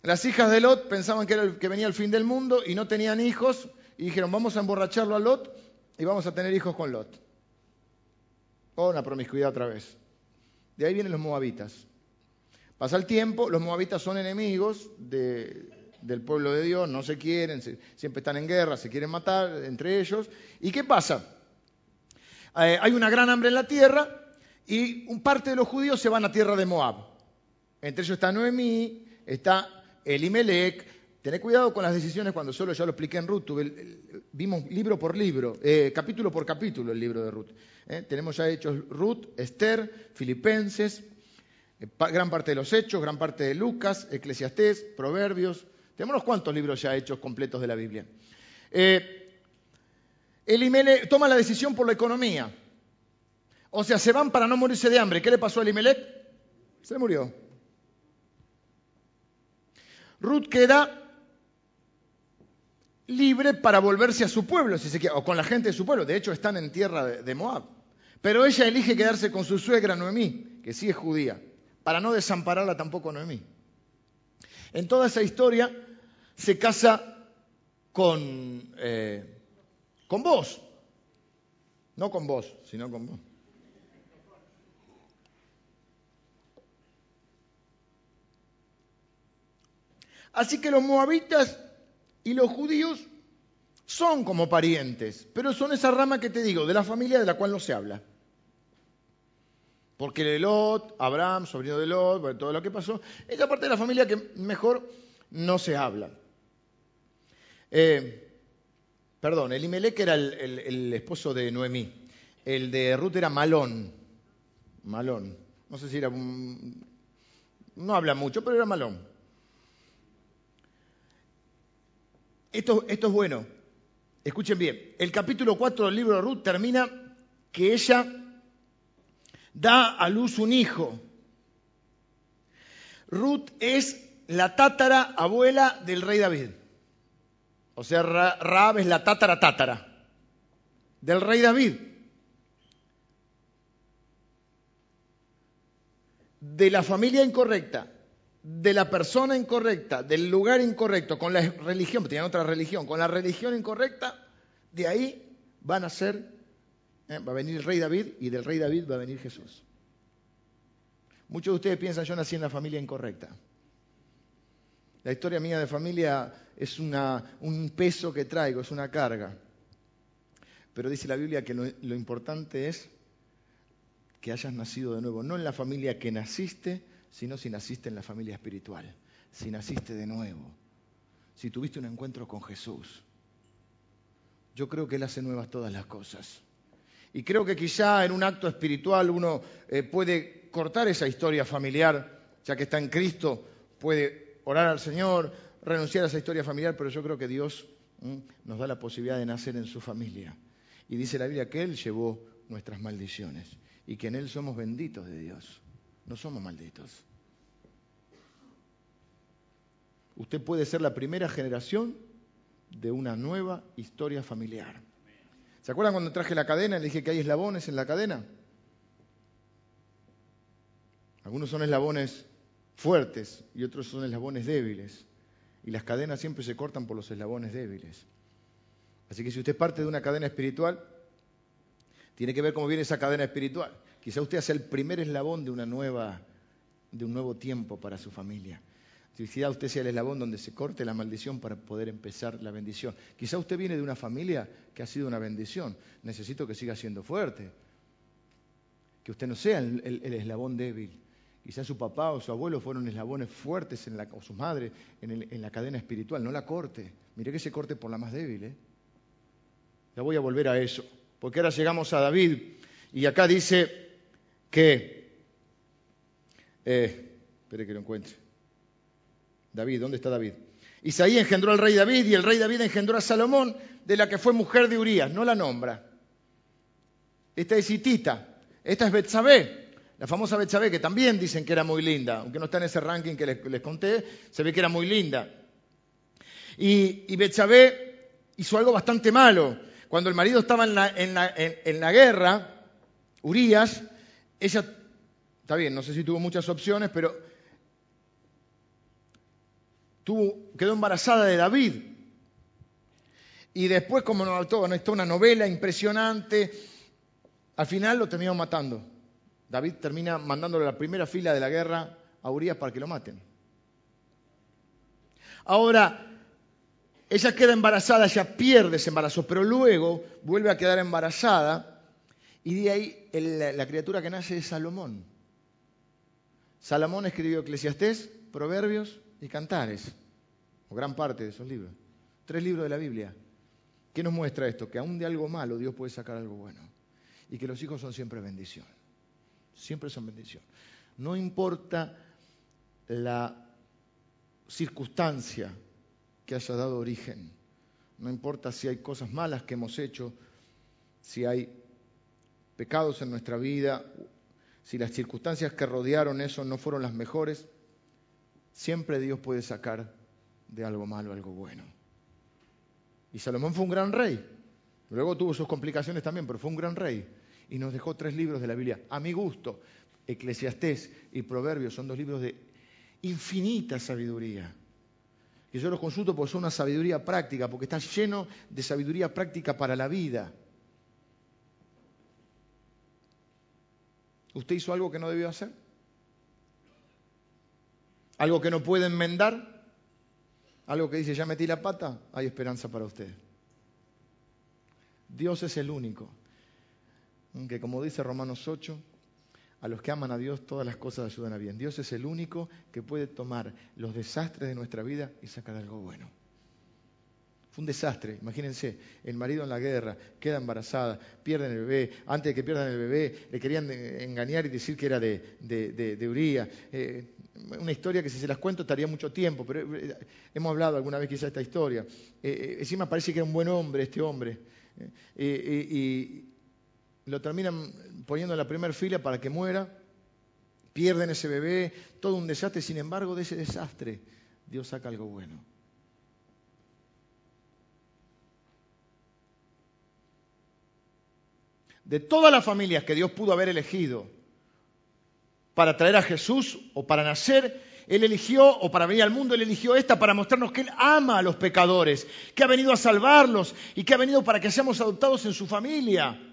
Las hijas de Lot pensaban que, era el, que venía el fin del mundo y no tenían hijos y dijeron, vamos a emborracharlo a Lot y vamos a tener hijos con Lot. Oh, una promiscuidad otra vez. De ahí vienen los moabitas. Pasa el tiempo, los moabitas son enemigos del pueblo de Dios, no se quieren, siempre están en guerra, se quieren matar entre ellos. ¿Y qué pasa? Eh, hay una gran hambre en la tierra y un parte de los judíos se van a tierra de Moab. Entre ellos está Noemí, está Elimelech. Tened cuidado con las decisiones cuando solo ya lo expliqué en Ruth. vimos libro por libro, eh, capítulo por capítulo el libro de Ruth. Eh. tenemos ya hechos Ruth, Esther, Filipenses, gran parte de los hechos, gran parte de Lucas, Eclesiastés, Proverbios. Tenemos unos cuantos libros ya hechos completos de la Biblia. Elimelech toma la decisión por la economía. O sea, se van para no morirse de hambre. ¿Qué le pasó a Elimelech? Se murió. Ruth queda libre para volverse a su pueblo, si se quiere, o con la gente de su pueblo. De hecho, están en tierra de, Moab. Pero ella elige quedarse con su suegra Noemí, que sí es judía, para no desampararla tampoco Noemí. En toda esa historia se casa con, eh, con vos. No con vos, sino con vos. Así que los moabitas y los judíos son como parientes, pero son esa rama que te digo, de la familia de la cual no se habla. Porque de Lot, Abraham, sobrino de Lot, todo lo que pasó, es la parte de la familia que mejor no se habla. Eh, Perdón, Elimelech era el, esposo de Noemí. El de Ruth era Malón. Malón. No sé si era. No habla mucho, pero era Malón. Esto, esto es bueno. Escuchen bien. El capítulo 4 del libro de Ruth termina que ella da a luz un hijo. Ruth es la tátara abuela del rey David. O sea, Raab es la tátara tátara del rey David. De la familia incorrecta, de la persona incorrecta, del lugar incorrecto, con la religión, tenían otra religión, con la religión incorrecta, de ahí van a ser, eh, va a venir el rey David y del rey David va a venir Jesús. Muchos de ustedes piensan, yo nací en la familia incorrecta. La historia mía de familia es un peso que traigo, es una carga. Pero dice la Biblia que lo, importante es que hayas nacido de nuevo, no en la familia que naciste, sino si naciste en la familia espiritual, si naciste de nuevo, si tuviste un encuentro con Jesús. Yo creo que Él hace nuevas todas las cosas. Y creo que quizá en un acto espiritual uno eh, puede cortar esa historia familiar, ya que está en Cristo, puede orar al Señor, renunciar a esa historia familiar, pero yo creo que Dios nos da la posibilidad de nacer en su familia. Y dice la Biblia que Él llevó nuestras maldiciones y que en Él somos benditos de Dios, no somos malditos. Usted puede ser la primera generación de una nueva historia familiar. ¿Se acuerdan cuando traje la cadena y le dije que hay eslabones en la cadena? Algunos son eslabones fuertes y otros son eslabones débiles. Y las cadenas siempre se cortan por los eslabones débiles. Así que si usted parte de una cadena espiritual, tiene que ver cómo viene esa cadena espiritual. Quizá usted sea el primer eslabón de, una nueva, de un nuevo tiempo para su familia. Quizá usted sea el eslabón donde se corte la maldición para poder empezar la bendición. Quizá usted viene de una familia que ha sido una bendición. Necesito que siga siendo fuerte. Que usted no sea el eslabón débil. Quizás su papá o su abuelo fueron eslabones fuertes, en la, o su madre, en, la cadena espiritual. No la corte. Mire que se corte por la más débil. ¿eh? Ya voy a volver a eso. Porque ahora llegamos a David y acá dice que... Eh, espere que lo encuentre. David, ¿dónde está David? Isaí engendró al rey David y el rey David engendró a Salomón, de la que fue mujer de Urías. No la nombra. Esta es Hitita. Esta es Betsabé. La famosa Betsabé, que también dicen que era muy linda, aunque no está en ese ranking que les, conté, se ve que era muy linda. Y, y hizo algo bastante malo. Cuando el marido estaba en la, guerra, Urias, ella, está bien, no sé si tuvo muchas opciones, pero quedó embarazada de David. Y después, como no, todo, está una novela impresionante, al final lo terminó matando. David termina mandándole a la primera fila de la guerra a Urias para que lo maten. Ahora, ella queda embarazada, ella pierde ese embarazo, pero luego vuelve a quedar embarazada y de ahí la criatura que nace es Salomón. Salomón escribió Eclesiastés, Proverbios y Cantares, o gran parte de esos libros. Tres libros de la Biblia. ¿Qué nos muestra esto? Que aún de algo malo Dios puede sacar algo bueno. Y que los hijos son siempre bendición siempre son bendición. No importa la circunstancia que haya dado origen, no importa si hay cosas malas que hemos hecho, si hay pecados en nuestra vida, si las circunstancias que rodearon eso no fueron las mejores, siempre Dios puede sacar de algo malo algo bueno. Y Salomón fue un gran rey. Luego tuvo sus complicaciones también, pero fue un gran rey y nos dejó tres libros de la Biblia. A mi gusto, Eclesiastés y Proverbios son dos libros de infinita sabiduría. Que yo los consulto porque son una sabiduría práctica, porque está lleno de sabiduría práctica para la vida. ¿Usted hizo algo que no debió hacer? ¿Algo que no puede enmendar? ¿Algo que dice, ya metí la pata? Hay esperanza para usted. Dios es el único que como dice Romanos 8, a los que aman a Dios todas las cosas ayudan a bien. Dios es el único que puede tomar los desastres de nuestra vida y sacar algo bueno. Fue un desastre, imagínense, el marido en la guerra, queda embarazada, pierden el bebé, antes de que pierdan el bebé le querían engañar y decir que era de, de, Uría. Eh, una historia que si se las cuento estaría mucho tiempo, pero eh, hemos hablado alguna vez quizá de esta historia. Eh, encima parece que era un buen hombre este hombre. y lo terminan poniendo en la primera fila para que muera, pierden ese bebé, todo un desastre, sin embargo de ese desastre Dios saca algo bueno. de todas las familias que Dios pudo haber elegido para traer a Jesús o para nacer, Él eligió, o para venir al mundo, Él eligió esta para mostrarnos que Él ama a los pecadores, que ha venido a salvarlos y que ha venido para que seamos adoptados en su familia.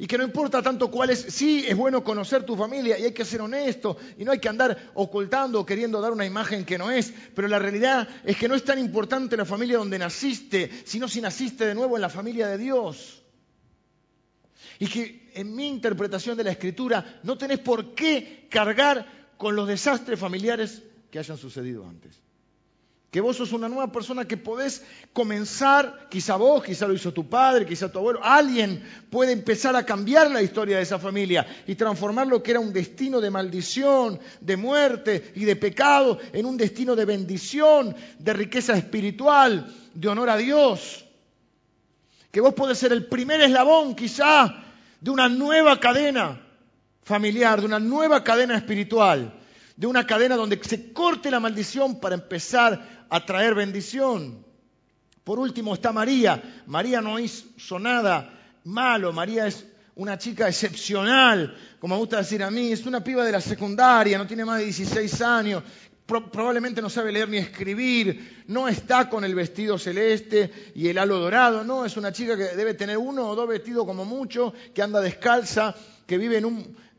Y que no importa tanto cuál es, sí es bueno conocer tu familia y hay que ser honesto y no hay que andar ocultando o queriendo dar una imagen que no es, pero la realidad es que no es tan importante la familia donde naciste, sino si naciste de nuevo en la familia de Dios. Y que en mi interpretación de la escritura no tenés por qué cargar con los desastres familiares que hayan sucedido antes. Que vos sos una nueva persona que podés comenzar, quizá vos, quizá lo hizo tu padre, quizá tu abuelo, alguien puede empezar a cambiar la historia de esa familia y transformar lo que era un destino de maldición, de muerte y de pecado en un destino de bendición, de riqueza espiritual, de honor a Dios. Que vos podés ser el primer eslabón quizá de una nueva cadena familiar, de una nueva cadena espiritual, de una cadena donde se corte la maldición para empezar a traer bendición. Por último está María. María no hizo nada malo, María es una chica excepcional, como me gusta decir a mí, es una piba de la secundaria, no tiene más de 16 años, probablemente no sabe leer ni escribir, no está con el vestido celeste y el halo dorado, no, es una chica que debe tener uno o dos vestidos como mucho, que anda descalza, que vive en un...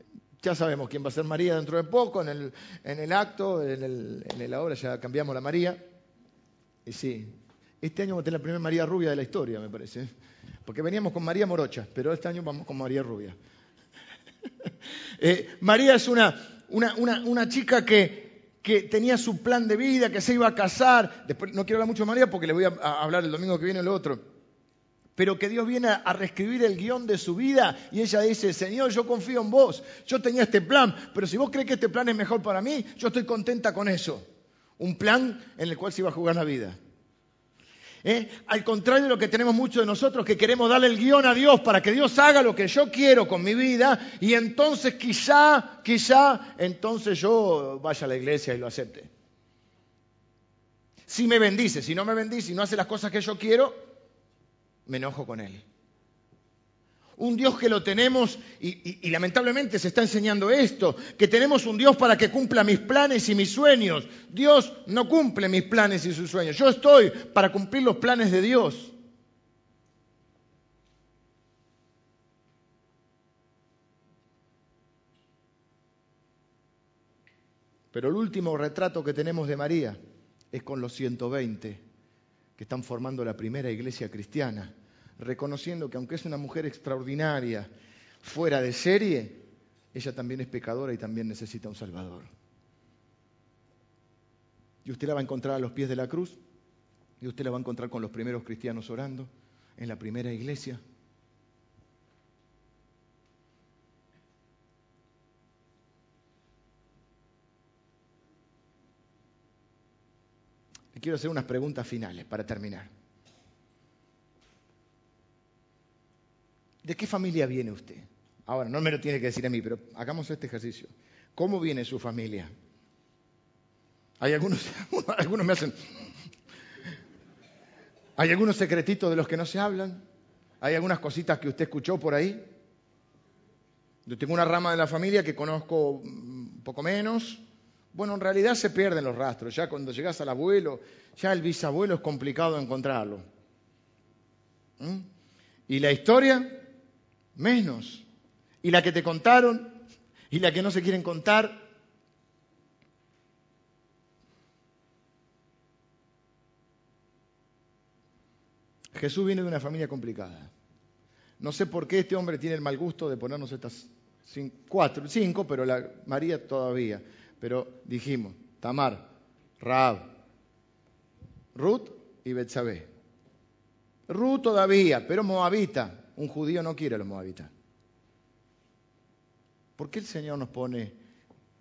Ya sabemos quién va a ser María dentro de poco, en el, en el acto, en, el, en la obra ya cambiamos la María. Y sí, este año vamos a tener la primera María Rubia de la historia, me parece. Porque veníamos con María Morocha, pero este año vamos con María Rubia. *laughs* Eh, María es una, una, una chica que, que tenía su plan de vida, que se iba a casar. Después, no quiero hablar mucho de María porque le voy a, hablar el domingo que viene el otro. Pero que Dios viene a reescribir el guion de su vida y ella dice, Señor, yo confío en vos, yo tenía este plan, pero si vos crees que este plan es mejor para mí, yo estoy contenta con eso. Un plan en el cual se iba a jugar la vida. ¿Eh? Al contrario de lo que tenemos muchos de nosotros, que queremos darle el guion a Dios para que Dios haga lo que yo quiero con mi vida y entonces quizá, quizá, entonces yo vaya a la iglesia y lo acepte. Si me bendice, si no me bendice y no hace las cosas que yo quiero, me enojo con Él un Dios que lo tenemos, y, lamentablemente se está enseñando esto, que tenemos un Dios para que cumpla mis planes y mis sueños. Dios no cumple mis planes y sus sueños. Yo estoy para cumplir los planes de Dios. Pero el último retrato que tenemos de María es con los 120 que están formando la primera iglesia cristiana reconociendo que aunque es una mujer extraordinaria, fuera de serie, ella también es pecadora y también necesita un Salvador. Y usted la va a encontrar a los pies de la cruz, y usted la va a encontrar con los primeros cristianos orando en la primera iglesia. Quiero hacer unas preguntas finales para terminar. ¿De qué familia viene usted? Ahora, no me lo tiene que decir a mí, pero hagamos este ejercicio. ¿Cómo viene su familia? Hay algunos, *laughs* algunos me hacen... Hay algunos secretitos de los que no se hablan. Hay algunas cositas que usted escuchó por ahí. Yo tengo una rama de la familia que conozco un poco menos. Bueno, en realidad se pierden los rastros. Ya cuando llegas al abuelo, ya el bisabuelo es complicado encontrarlo. ¿Mm? ¿Y la historia? menos. Y la que te contaron y la que no se quieren contar. Jesús viene de una familia complicada. No sé por qué este hombre tiene el mal gusto de ponernos estas cinco, cuatro, cinco, pero la María todavía. Pero dijimos, Tamar, Raab, Ruth y Betsabé. Ruth todavía, pero moabita. Un judío no quiere a los moabitas. ¿Por qué el Señor nos pone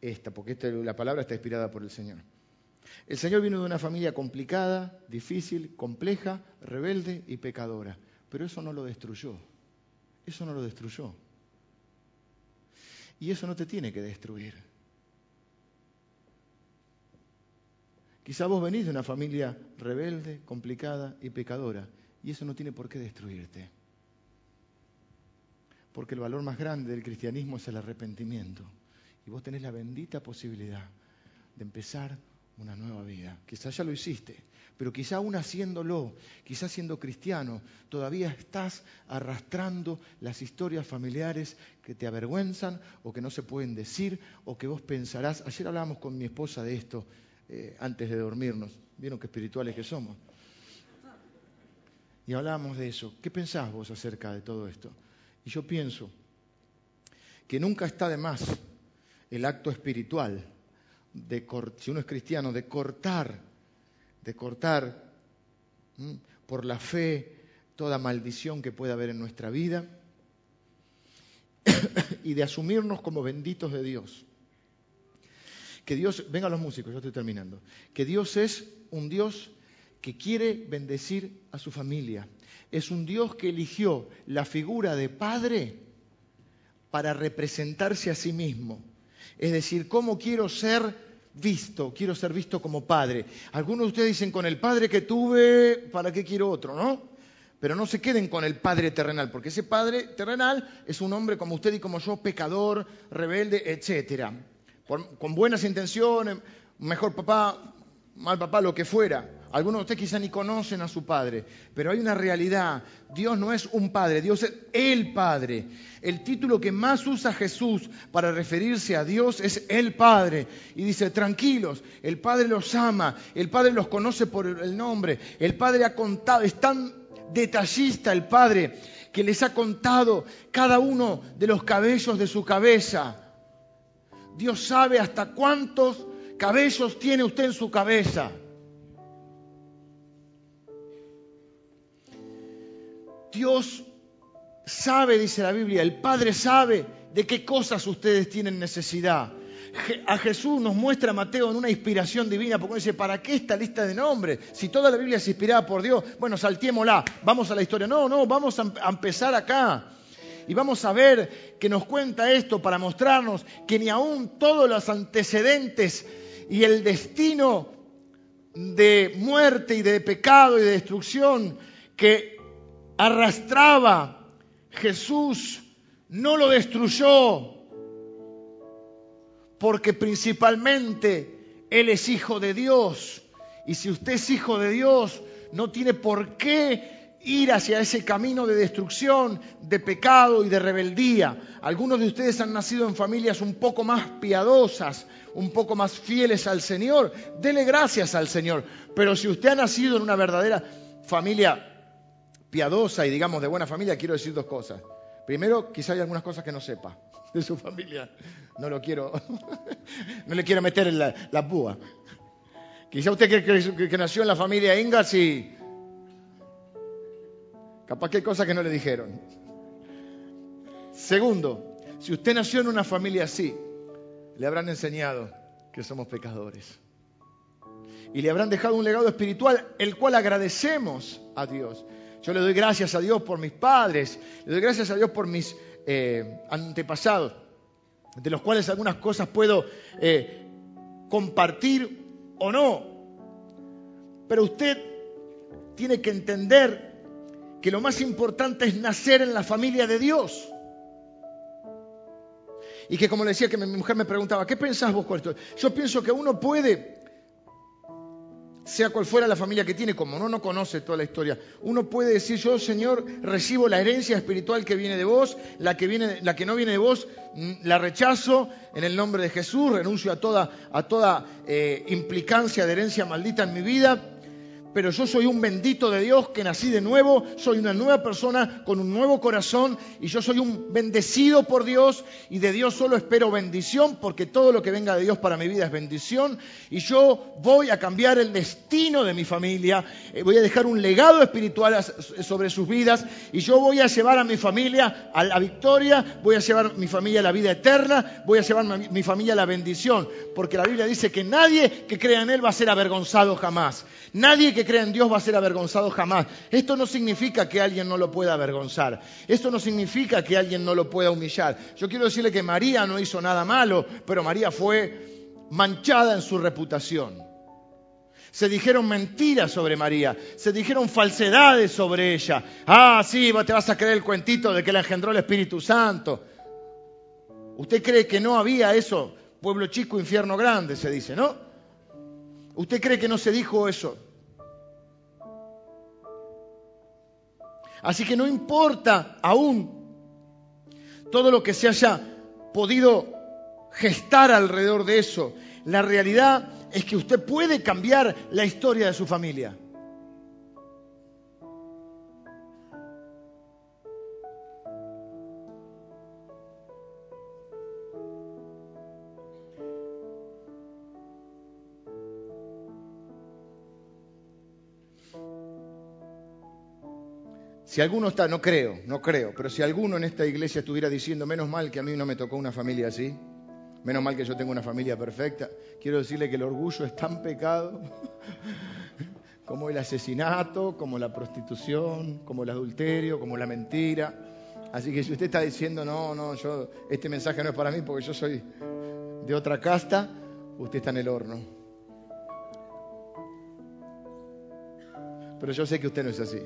esta? Porque la palabra está inspirada por el Señor. El Señor vino de una familia complicada, difícil, compleja, rebelde y pecadora. Pero eso no lo destruyó. Eso no lo destruyó. Y eso no te tiene que destruir. Quizá vos venís de una familia rebelde, complicada y pecadora, y eso no tiene por qué destruirte. Porque el valor más grande del cristianismo es el arrepentimiento. Y vos tenés la bendita posibilidad de empezar una nueva vida. Quizás ya lo hiciste, pero quizá aún haciéndolo, quizás siendo cristiano, todavía estás arrastrando las historias familiares que te avergüenzan o que no se pueden decir o que vos pensarás. Ayer hablábamos con mi esposa de esto eh, antes de dormirnos. Vieron qué espirituales que somos. Y hablábamos de eso. ¿Qué pensás vos acerca de todo esto? Y yo pienso que nunca está de más el acto espiritual de, si uno es cristiano, de cortar, de cortar por la fe toda maldición que pueda haber en nuestra vida *coughs* y de asumirnos como benditos de Dios. Que Dios, vengan los músicos, yo estoy terminando, que Dios es un Dios que quiere bendecir a su familia. Es un Dios que eligió la figura de padre para representarse a sí mismo. Es decir, ¿cómo quiero ser visto? Quiero ser visto como padre. Algunos de ustedes dicen, con el padre que tuve, ¿para qué quiero otro? ¿No? Pero no se queden con el padre terrenal, porque ese padre terrenal es un hombre como usted y como yo, pecador, rebelde, etcétera. Con buenas intenciones, mejor papá, mal papá, lo que fuera. Algunos de ustedes quizá ni conocen a su padre, pero hay una realidad. Dios no es un padre, Dios es el Padre. El título que más usa Jesús para referirse a Dios es el Padre. Y dice, tranquilos, el Padre los ama, el Padre los conoce por el nombre, el Padre ha contado, es tan detallista el Padre que les ha contado cada uno de los cabellos de su cabeza. Dios sabe hasta cuántos cabellos tiene usted en su cabeza. Dios sabe, dice la Biblia, el Padre sabe de qué cosas ustedes tienen necesidad. A Jesús nos muestra Mateo en una inspiración divina, porque dice, ¿para qué esta lista de nombres? Si toda la Biblia es inspirada por Dios, bueno, saltémosla, vamos a la historia. No, no, vamos a empezar acá. Y vamos a ver que nos cuenta esto para mostrarnos que ni aún todos los antecedentes y el destino de muerte y de pecado y de destrucción que arrastraba, Jesús no lo destruyó, porque principalmente Él es hijo de Dios. Y si usted es hijo de Dios, no tiene por qué ir hacia ese camino de destrucción, de pecado y de rebeldía. Algunos de ustedes han nacido en familias un poco más piadosas, un poco más fieles al Señor. Dele gracias al Señor. Pero si usted ha nacido en una verdadera familia piadosa y digamos de buena familia, quiero decir dos cosas. Primero, quizá hay algunas cosas que no sepa de su familia. No lo quiero, *laughs* no le quiero meter en la, la púa. Quizá usted que, nació en la familia Ingalls y capaz que hay cosas que no le dijeron. Segundo, si usted nació en una familia así, le habrán enseñado que somos pecadores. Y le habrán dejado un legado espiritual, el cual agradecemos a Dios. Yo le doy gracias a Dios por mis padres, le doy gracias a Dios por mis eh, antepasados, de los cuales algunas cosas puedo eh, compartir o no. Pero usted tiene que entender que lo más importante es nacer en la familia de Dios. Y que como le decía que mi mujer me preguntaba, ¿qué pensás vos con esto? Yo pienso que uno puede sea cual fuera la familia que tiene, como uno no conoce toda la historia, uno puede decir, yo Señor recibo la herencia espiritual que viene de vos, la que, viene, la que no viene de vos, mm, la rechazo en el nombre de Jesús, renuncio a toda, a toda eh, implicancia de herencia maldita en mi vida, pero yo soy un bendito de Dios que nací de nuevo, soy una nueva persona con un nuevo corazón y yo soy un bendecido por Dios y de Dios solo espero bendición porque todo lo que venga de Dios para mi vida es bendición y yo voy a cambiar el destino de mi familia, eh, voy a dejar un legado espiritual sobre sus vidas y yo voy a llevar a mi familia a la victoria, voy a llevar a mi familia a la vida eterna, voy a llevar a mi familia a la bendición, porque la Biblia dice que nadie que crea en Él va a ser avergonzado jamás. Nadie que crea en Dios va a ser avergonzado jamás. Esto no significa que alguien no lo pueda avergonzar. Esto no significa que alguien no lo pueda humillar. Yo quiero decirle que María no hizo nada malo, pero María fue manchada en su reputación. Se dijeron mentiras sobre María, se dijeron falsedades sobre ella. Ah, sí, te vas a creer el cuentito de que la engendró el Espíritu Santo. ¿Usted cree que no había eso? Pueblo chico, infierno grande, se dice, ¿no? ¿Usted cree que no se dijo eso? Así que no importa aún todo lo que se haya podido gestar alrededor de eso. La realidad es que usted puede cambiar la historia de su familia. Si alguno está, no creo, no creo, pero si alguno en esta iglesia estuviera diciendo, menos mal que a mí no me tocó una familia así, menos mal que yo tengo una familia perfecta, quiero decirle que el orgullo es tan pecado *laughs* como el asesinato, como la prostitución, como el adulterio, como la mentira. Así que si usted está diciendo, no, no, yo, este mensaje no es para mí porque yo soy de otra casta, usted está en el horno. Pero yo sé que usted no es así.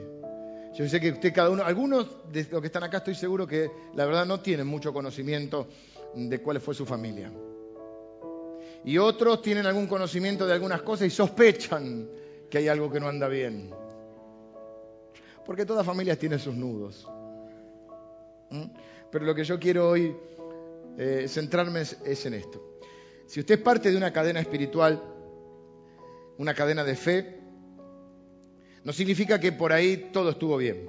Yo sé que usted, cada uno, algunos de los que están acá estoy seguro que la verdad no tienen mucho conocimiento de cuál fue su familia. Y otros tienen algún conocimiento de algunas cosas y sospechan que hay algo que no anda bien. Porque toda familia tiene sus nudos. ¿Mm? Pero lo que yo quiero hoy eh, centrarme es en esto. Si usted es parte de una cadena espiritual, una cadena de fe, no significa que por ahí todo estuvo bien,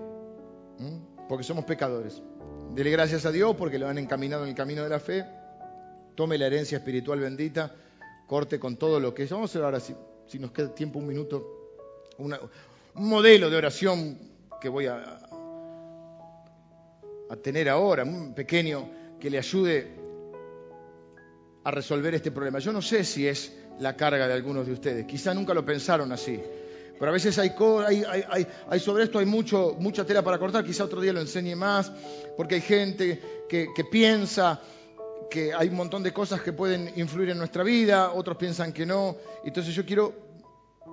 porque somos pecadores. Dele gracias a Dios porque lo han encaminado en el camino de la fe. Tome la herencia espiritual bendita, corte con todo lo que es. Vamos a ver ahora, si, si nos queda tiempo, un minuto, un modelo de oración que voy a, a tener ahora, un pequeño, que le ayude a resolver este problema. Yo no sé si es la carga de algunos de ustedes, quizá nunca lo pensaron así. Pero a veces hay, hay, sobre esto hay mucho, mucha tela para cortar, quizá otro día lo enseñe más, porque hay gente que, piensa que hay un montón de cosas que pueden influir en nuestra vida, otros piensan que no. Entonces yo quiero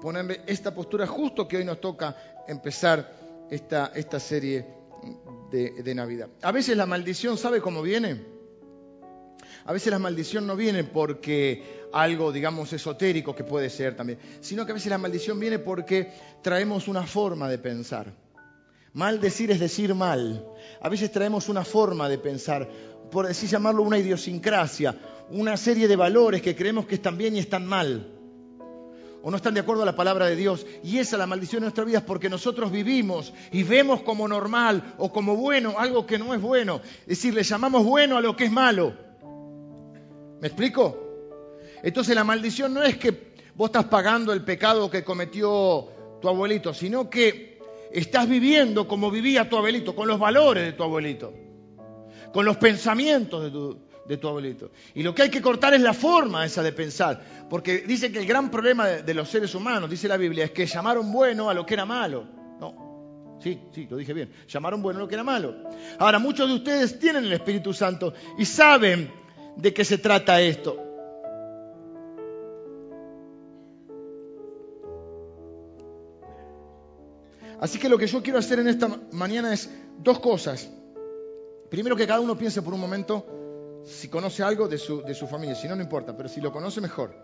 ponerle esta postura justo que hoy nos toca empezar esta, esta serie de Navidad. A veces la maldición, ¿sabe cómo viene? A veces la maldición no viene porque algo, digamos, esotérico que puede ser también, sino que a veces la maldición viene porque traemos una forma de pensar. Mal decir es decir mal. A veces traemos una forma de pensar, por así llamarlo una idiosincrasia, una serie de valores que creemos que están bien y están mal o no están de acuerdo a la palabra de Dios. Y esa es la maldición de nuestra vida, es porque nosotros vivimos y vemos como normal o como bueno algo que no es bueno. Es decir, le llamamos bueno a lo que es malo. ¿Me explico? Entonces la maldición no es que vos estás pagando el pecado que cometió tu abuelito, sino que estás viviendo como vivía tu abuelito, con los valores de tu abuelito, con los pensamientos de tu, abuelito. Y lo que hay que cortar es la forma esa de pensar, porque dice que el gran problema de, de los seres humanos, dice la Biblia, es que llamaron bueno a lo que era malo. No, sí, sí, lo dije bien, llamaron bueno a lo que era malo. Ahora, muchos de ustedes tienen el Espíritu Santo y saben de qué se trata esto. Así que lo que yo quiero hacer en esta mañana es dos cosas. Primero que cada uno piense por un momento si conoce algo de su, familia. Si no, no importa, pero si lo conoce mejor.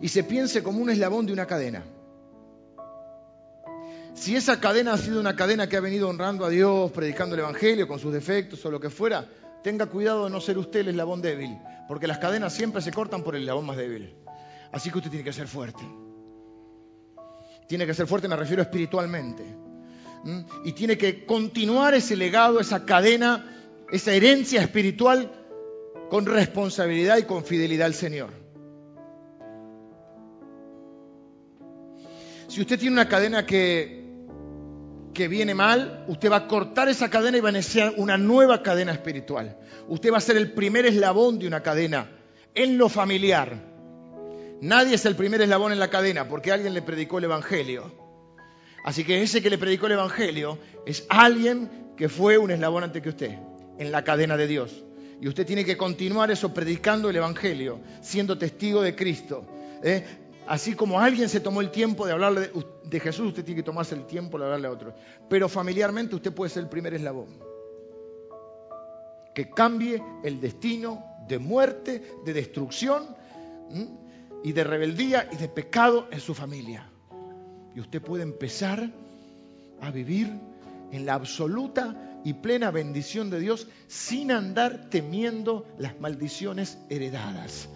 Y se piense como un eslabón de una cadena. Si esa cadena ha sido una cadena que ha venido honrando a Dios, predicando el Evangelio con sus defectos o lo que fuera, tenga cuidado de no ser usted el eslabón débil, porque las cadenas siempre se cortan por el eslabón más débil. Así que usted tiene que ser fuerte. Tiene que ser fuerte, me refiero espiritualmente. Y tiene que continuar ese legado, esa cadena, esa herencia espiritual con responsabilidad y con fidelidad al Señor. Si usted tiene una cadena que, que viene mal, usted va a cortar esa cadena y va a iniciar una nueva cadena espiritual. Usted va a ser el primer eslabón de una cadena en lo familiar. Nadie es el primer eslabón en la cadena porque alguien le predicó el Evangelio. Así que ese que le predicó el Evangelio es alguien que fue un eslabón antes que usted en la cadena de Dios. Y usted tiene que continuar eso predicando el Evangelio, siendo testigo de Cristo. ¿eh? Así como alguien se tomó el tiempo de hablarle de, Jesús, usted tiene que tomarse el tiempo de hablarle a otros. Pero familiarmente usted puede ser el primer eslabón. Que cambie el destino de muerte, de destrucción y de rebeldía y de pecado en su familia. Y usted puede empezar a vivir en la absoluta y plena bendición de Dios sin andar temiendo las maldiciones heredadas.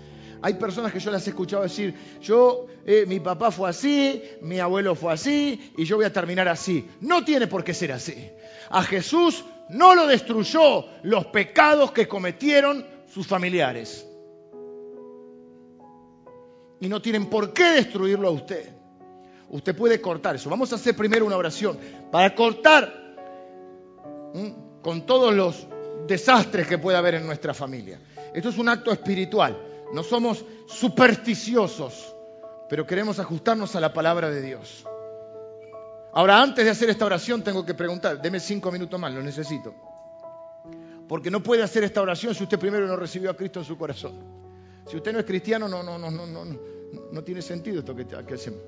Hay personas que yo las he escuchado decir, yo, eh, mi papá fue así, mi abuelo fue así y yo voy a terminar así. No tiene por qué ser así. A Jesús no lo destruyó los pecados que cometieron sus familiares. Y no tienen por qué destruirlo a usted. Usted puede cortar eso. Vamos a hacer primero una oración para cortar con todos los desastres que puede haber en nuestra familia. Esto es un acto espiritual. No somos supersticiosos, pero queremos ajustarnos a la palabra de Dios. Ahora, antes de hacer esta oración, tengo que preguntar, deme cinco minutos más, lo necesito. Porque no puede hacer esta oración si usted primero no recibió a Cristo en su corazón. Si usted no es cristiano, no, no, no, no, no, no tiene sentido esto que, hacemos.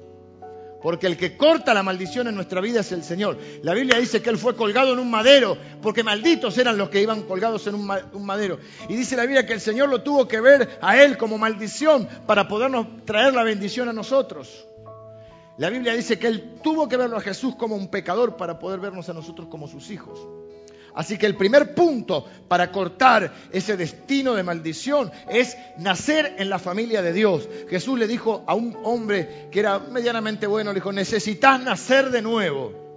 Porque el que corta la maldición en nuestra vida es el Señor. La Biblia dice que Él fue colgado en un madero, porque malditos eran los que iban colgados en un madero. Y dice la Biblia que el Señor lo tuvo que ver a Él como maldición para podernos traer la bendición a nosotros. La Biblia dice que Él tuvo que verlo a Jesús como un pecador para poder vernos a nosotros como sus hijos. Así que el primer punto para cortar ese destino de maldición es nacer en la familia de Dios. Jesús le dijo a un hombre que era medianamente bueno, le dijo, necesitas nacer de nuevo.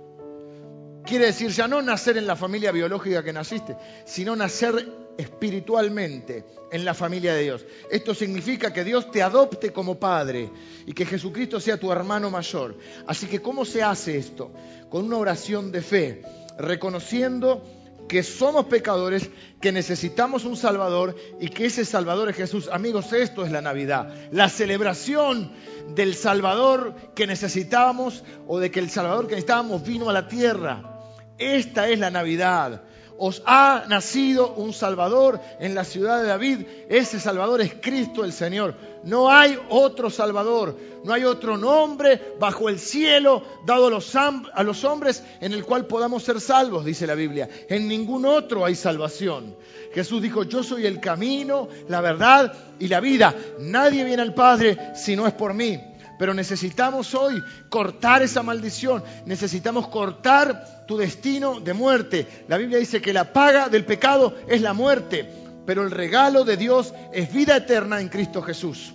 Quiere decir ya no nacer en la familia biológica que naciste, sino nacer espiritualmente en la familia de Dios. Esto significa que Dios te adopte como padre y que Jesucristo sea tu hermano mayor. Así que ¿cómo se hace esto? Con una oración de fe, reconociendo que somos pecadores, que necesitamos un Salvador y que ese Salvador es Jesús. Amigos, esto es la Navidad, la celebración del Salvador que necesitábamos o de que el Salvador que necesitábamos vino a la tierra. Esta es la Navidad. Os ha nacido un Salvador en la ciudad de David. Ese Salvador es Cristo el Señor. No hay otro Salvador, no hay otro nombre bajo el cielo dado a los, hombres en el cual podamos ser salvos, dice la Biblia. En ningún otro hay salvación. Jesús dijo, yo soy el camino, la verdad y la vida. Nadie viene al Padre si no es por mí. Pero necesitamos hoy cortar esa maldición, necesitamos cortar tu destino de muerte. La Biblia dice que la paga del pecado es la muerte, pero el regalo de Dios es vida eterna en Cristo Jesús.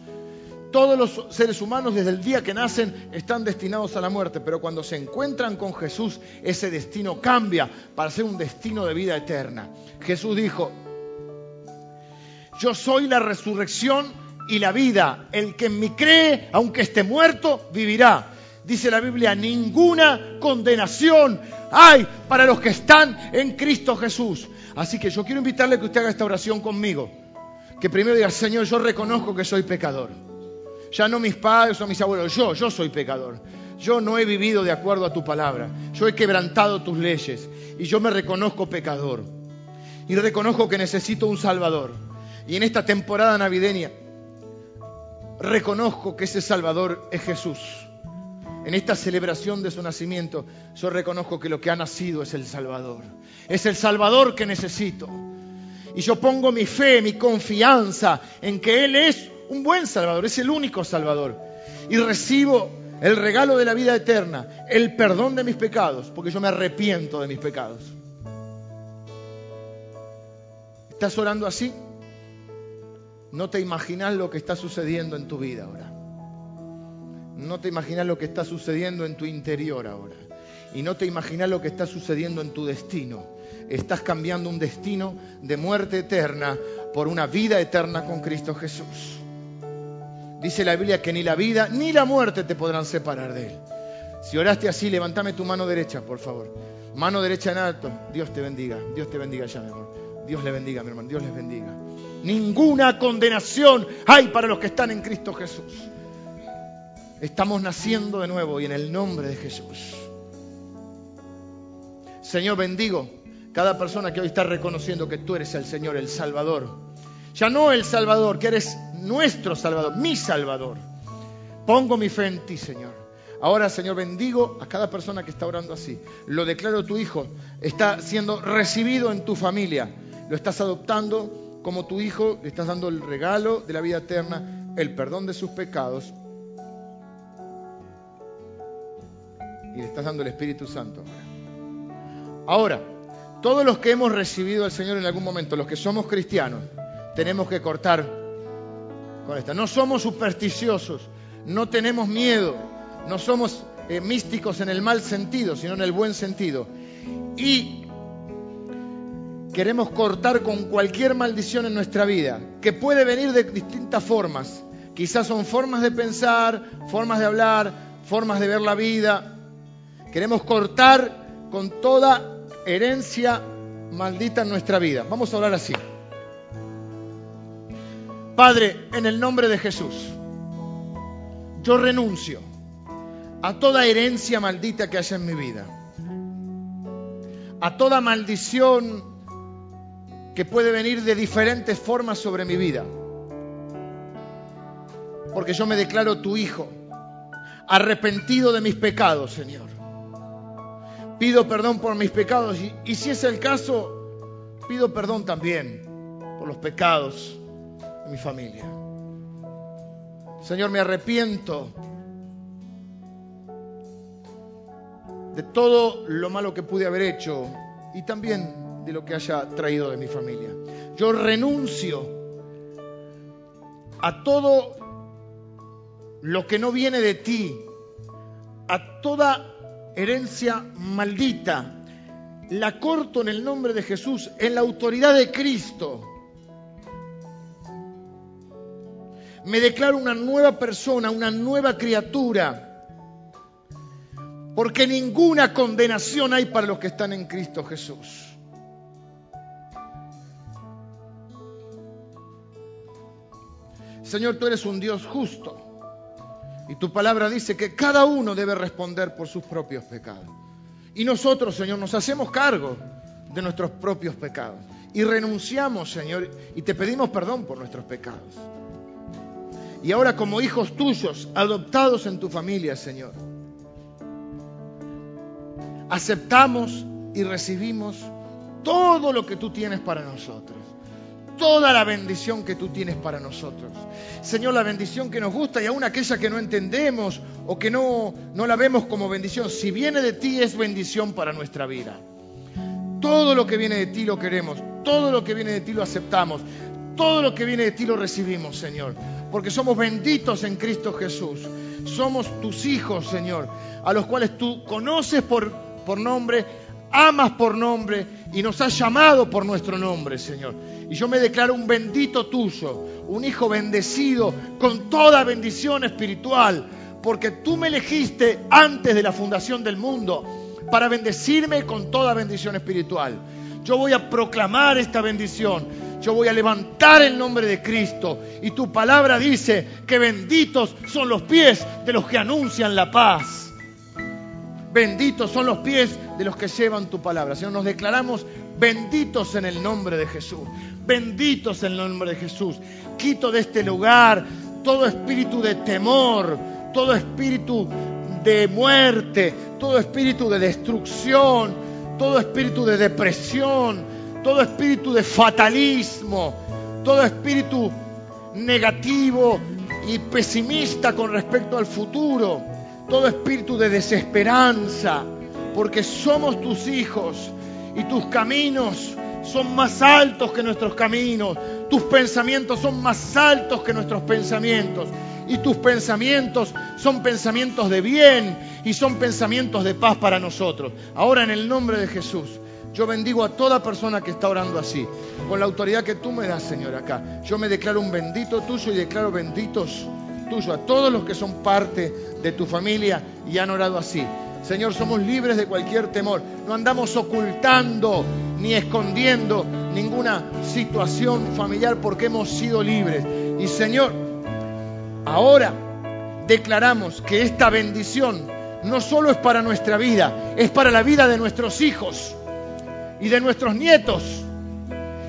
Todos los seres humanos desde el día que nacen están destinados a la muerte, pero cuando se encuentran con Jesús, ese destino cambia para ser un destino de vida eterna. Jesús dijo, yo soy la resurrección y la vida. El que en mí cree, aunque esté muerto, vivirá. Dice la Biblia, ninguna condenación hay para los que están en Cristo Jesús. Así que yo quiero invitarle a que usted haga esta oración conmigo. Que primero diga, Señor, yo reconozco que soy pecador. Ya no mis padres o mis abuelos, yo, yo soy pecador. Yo no he vivido de acuerdo a tu palabra. Yo he quebrantado tus leyes y yo me reconozco pecador. Y reconozco que necesito un Salvador. Y en esta temporada navideña reconozco que ese Salvador es Jesús. En esta celebración de su nacimiento, yo reconozco que lo que ha nacido es el Salvador. Es el Salvador que necesito. Y yo pongo mi fe, mi confianza en que Él es un buen Salvador, es el único Salvador. Y recibo el regalo de la vida eterna, el perdón de mis pecados, porque yo me arrepiento de mis pecados. ¿Estás orando así? No te imaginas lo que está sucediendo en tu vida ahora. No te imaginas lo que está sucediendo en tu interior ahora. Y no te imaginas lo que está sucediendo en tu destino. Estás cambiando un destino de muerte eterna por una vida eterna con Cristo Jesús. Dice la Biblia que ni la vida ni la muerte te podrán separar de Él. Si oraste así, levántame tu mano derecha, por favor. Mano derecha en alto. Dios te bendiga. Dios te bendiga ya, mi amor. Dios le bendiga, mi hermano. Dios les bendiga. Ninguna condenación hay para los que están en Cristo Jesús. Estamos naciendo de nuevo y en el nombre de Jesús. Señor, bendigo cada persona que hoy está reconociendo que tú eres el Señor, el Salvador. Ya no el Salvador, que eres nuestro Salvador, mi Salvador. Pongo mi fe en ti, Señor. Ahora, Señor, bendigo a cada persona que está orando así. Lo declaro tu Hijo. Está siendo recibido en tu familia. Lo estás adoptando como tu Hijo. Le estás dando el regalo de la vida eterna, el perdón de sus pecados. Y le estás dando el Espíritu Santo. Ahora, todos los que hemos recibido al Señor en algún momento, los que somos cristianos, tenemos que cortar con esta. No somos supersticiosos, no tenemos miedo no somos eh, místicos en el mal sentido, sino en el buen sentido. Y queremos cortar con cualquier maldición en nuestra vida, que puede venir de distintas formas. Quizás son formas de pensar, formas de hablar, formas de ver la vida. Queremos cortar con toda herencia maldita en nuestra vida. Vamos a hablar así. Padre, en el nombre de Jesús, yo renuncio a toda herencia maldita que haya en mi vida, a toda maldición que puede venir de diferentes formas sobre mi vida, porque yo me declaro tu hijo, arrepentido de mis pecados, Señor. Pido perdón por mis pecados y, y si es el caso, pido perdón también por los pecados de mi familia. Señor, me arrepiento de todo lo malo que pude haber hecho y también de lo que haya traído de mi familia. Yo renuncio a todo lo que no viene de ti, a toda herencia maldita. La corto en el nombre de Jesús, en la autoridad de Cristo. Me declaro una nueva persona, una nueva criatura porque ninguna condenación hay para los que están en Cristo Jesús. Señor, tú eres un Dios justo. Y tu palabra dice que cada uno debe responder por sus propios pecados. Y nosotros, Señor, nos hacemos cargo de nuestros propios pecados. Y renunciamos, Señor, y te pedimos perdón por nuestros pecados. Y ahora como hijos tuyos, adoptados en tu familia, Señor, aceptamos y recibimos todo lo que tú tienes para nosotros. Toda la bendición que tú tienes para nosotros. Señor, la bendición que nos gusta y aún aquella que no entendemos o que no, no la vemos como bendición, si viene de ti es bendición para nuestra vida. Todo lo que viene de ti lo queremos, todo lo que viene de ti lo aceptamos, todo lo que viene de ti lo recibimos, Señor, porque somos benditos en Cristo Jesús. Somos tus hijos, Señor, a los cuales tú conoces por por nombre, amas por nombre y nos has llamado por nuestro nombre, Señor. Y yo me declaro un bendito tuyo, un hijo bendecido con toda bendición espiritual, porque tú me elegiste antes de la fundación del mundo para bendecirme con toda bendición espiritual. Yo voy a proclamar esta bendición. Yo voy a levantar el nombre de Cristo. Y tu palabra dice que benditos son los pies de los que anuncian la paz. Benditos son los pies de los que llevan tu palabra. Señor, nos declaramos benditos en el nombre de Jesús. Benditos en el nombre de Jesús. Quito de este lugar todo espíritu de temor, todo espíritu de muerte, todo espíritu de destrucción, todo espíritu de depresión, todo espíritu de fatalismo, todo espíritu negativo y pesimista con respecto al futuro todo espíritu de desesperanza, porque somos tus hijos y tus caminos son más altos que nuestros caminos. Tus pensamientos son más altos que nuestros pensamientos. Y tus pensamientos son pensamientos de bien y son pensamientos de paz para nosotros. Ahora en el nombre de Jesús. Yo bendigo a toda persona que está orando así, con la autoridad que tú me das, Señor, acá. Yo me declaro un bendito tuyo y declaro benditos tuyos a todos los que son parte de tu familia y han orado así. Señor, somos libres de cualquier temor. No andamos ocultando ni escondiendo ninguna situación familiar porque hemos sido libres. Y Señor, ahora declaramos que esta bendición no solo es para nuestra vida, es para la vida de nuestros hijos y de nuestros nietos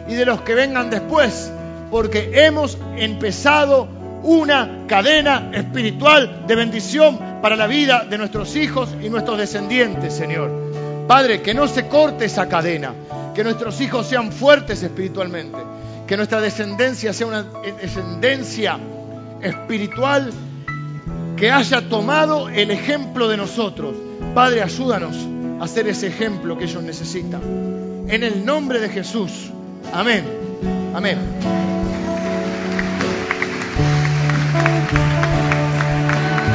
y de los que vengan después, porque hemos empezado una cadena espiritual de bendición para la vida de nuestros hijos y nuestros descendientes, Señor. Padre, que no se corte esa cadena, que nuestros hijos sean fuertes espiritualmente, que nuestra descendencia sea una descendencia espiritual que haya tomado el ejemplo de nosotros. Padre, ayúdanos a ser ese ejemplo que ellos necesitan. En el nombre de Jesús. Amén. Amén.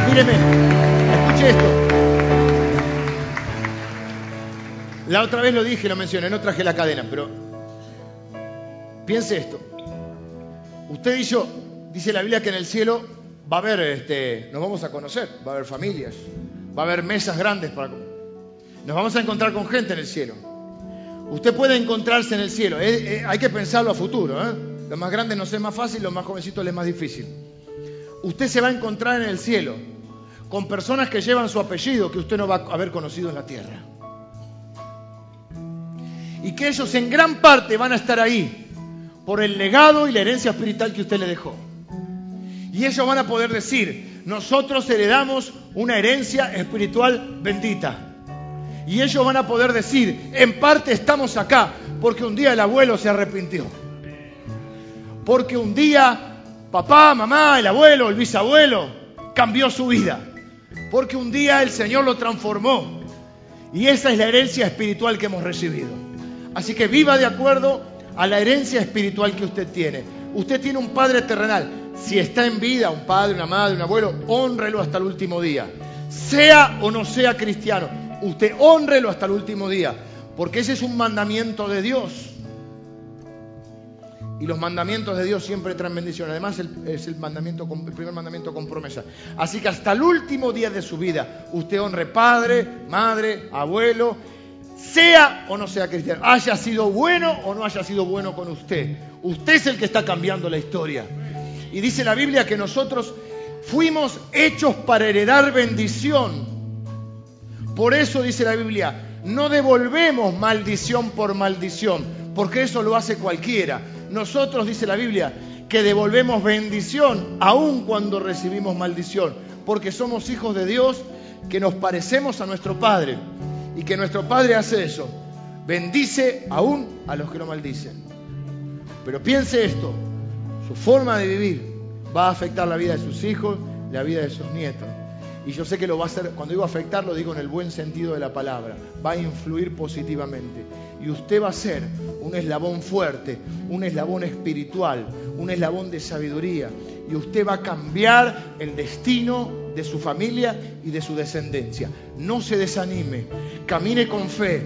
Míreme, escuche esto. La otra vez lo dije, lo mencioné, no traje la cadena, pero piense esto. Usted y yo, dice la Biblia que en el cielo va a haber, este, nos vamos a conocer, va a haber familias, va a haber mesas grandes para nos vamos a encontrar con gente en el cielo. Usted puede encontrarse en el cielo. Eh, eh, hay que pensarlo a futuro. ¿eh? Lo más grande no es más fácil, lo más jovencito es más difícil. Usted se va a encontrar en el cielo con personas que llevan su apellido que usted no va a haber conocido en la tierra. Y que ellos en gran parte van a estar ahí por el legado y la herencia espiritual que usted le dejó. Y ellos van a poder decir, nosotros heredamos una herencia espiritual bendita. Y ellos van a poder decir, en parte estamos acá porque un día el abuelo se arrepintió. Porque un día papá, mamá, el abuelo, el bisabuelo cambió su vida. Porque un día el Señor lo transformó. Y esa es la herencia espiritual que hemos recibido. Así que viva de acuerdo a la herencia espiritual que usted tiene. Usted tiene un padre terrenal. Si está en vida, un padre, una madre, un abuelo, honrelo hasta el último día. Sea o no sea cristiano usted honrelo hasta el último día, porque ese es un mandamiento de Dios. Y los mandamientos de Dios siempre traen bendición. Además, es el, mandamiento, el primer mandamiento con promesa. Así que hasta el último día de su vida, usted honre padre, madre, abuelo, sea o no sea cristiano, haya sido bueno o no haya sido bueno con usted. Usted es el que está cambiando la historia. Y dice la Biblia que nosotros fuimos hechos para heredar bendición. Por eso dice la Biblia, no devolvemos maldición por maldición, porque eso lo hace cualquiera. Nosotros, dice la Biblia, que devolvemos bendición aun cuando recibimos maldición, porque somos hijos de Dios, que nos parecemos a nuestro Padre y que nuestro Padre hace eso, bendice aún a los que lo maldicen. Pero piense esto, su forma de vivir va a afectar la vida de sus hijos, la vida de sus nietos. Y yo sé que lo va a hacer, cuando digo afectar, lo digo en el buen sentido de la palabra. Va a influir positivamente. Y usted va a ser un eslabón fuerte, un eslabón espiritual, un eslabón de sabiduría. Y usted va a cambiar el destino de su familia y de su descendencia. No se desanime, camine con fe,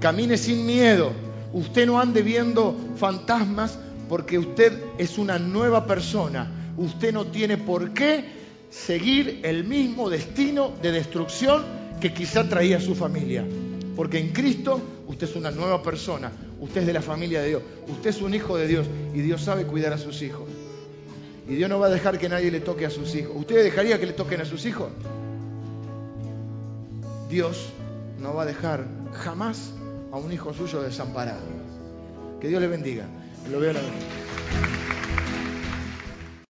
camine sin miedo. Usted no ande viendo fantasmas porque usted es una nueva persona. Usted no tiene por qué seguir el mismo destino de destrucción que quizá traía su familia. Porque en Cristo usted es una nueva persona, usted es de la familia de Dios, usted es un hijo de Dios y Dios sabe cuidar a sus hijos. Y Dios no va a dejar que nadie le toque a sus hijos. ¿Usted dejaría que le toquen a sus hijos? Dios no va a dejar jamás a un hijo suyo desamparado. Que Dios le bendiga. Lo veo la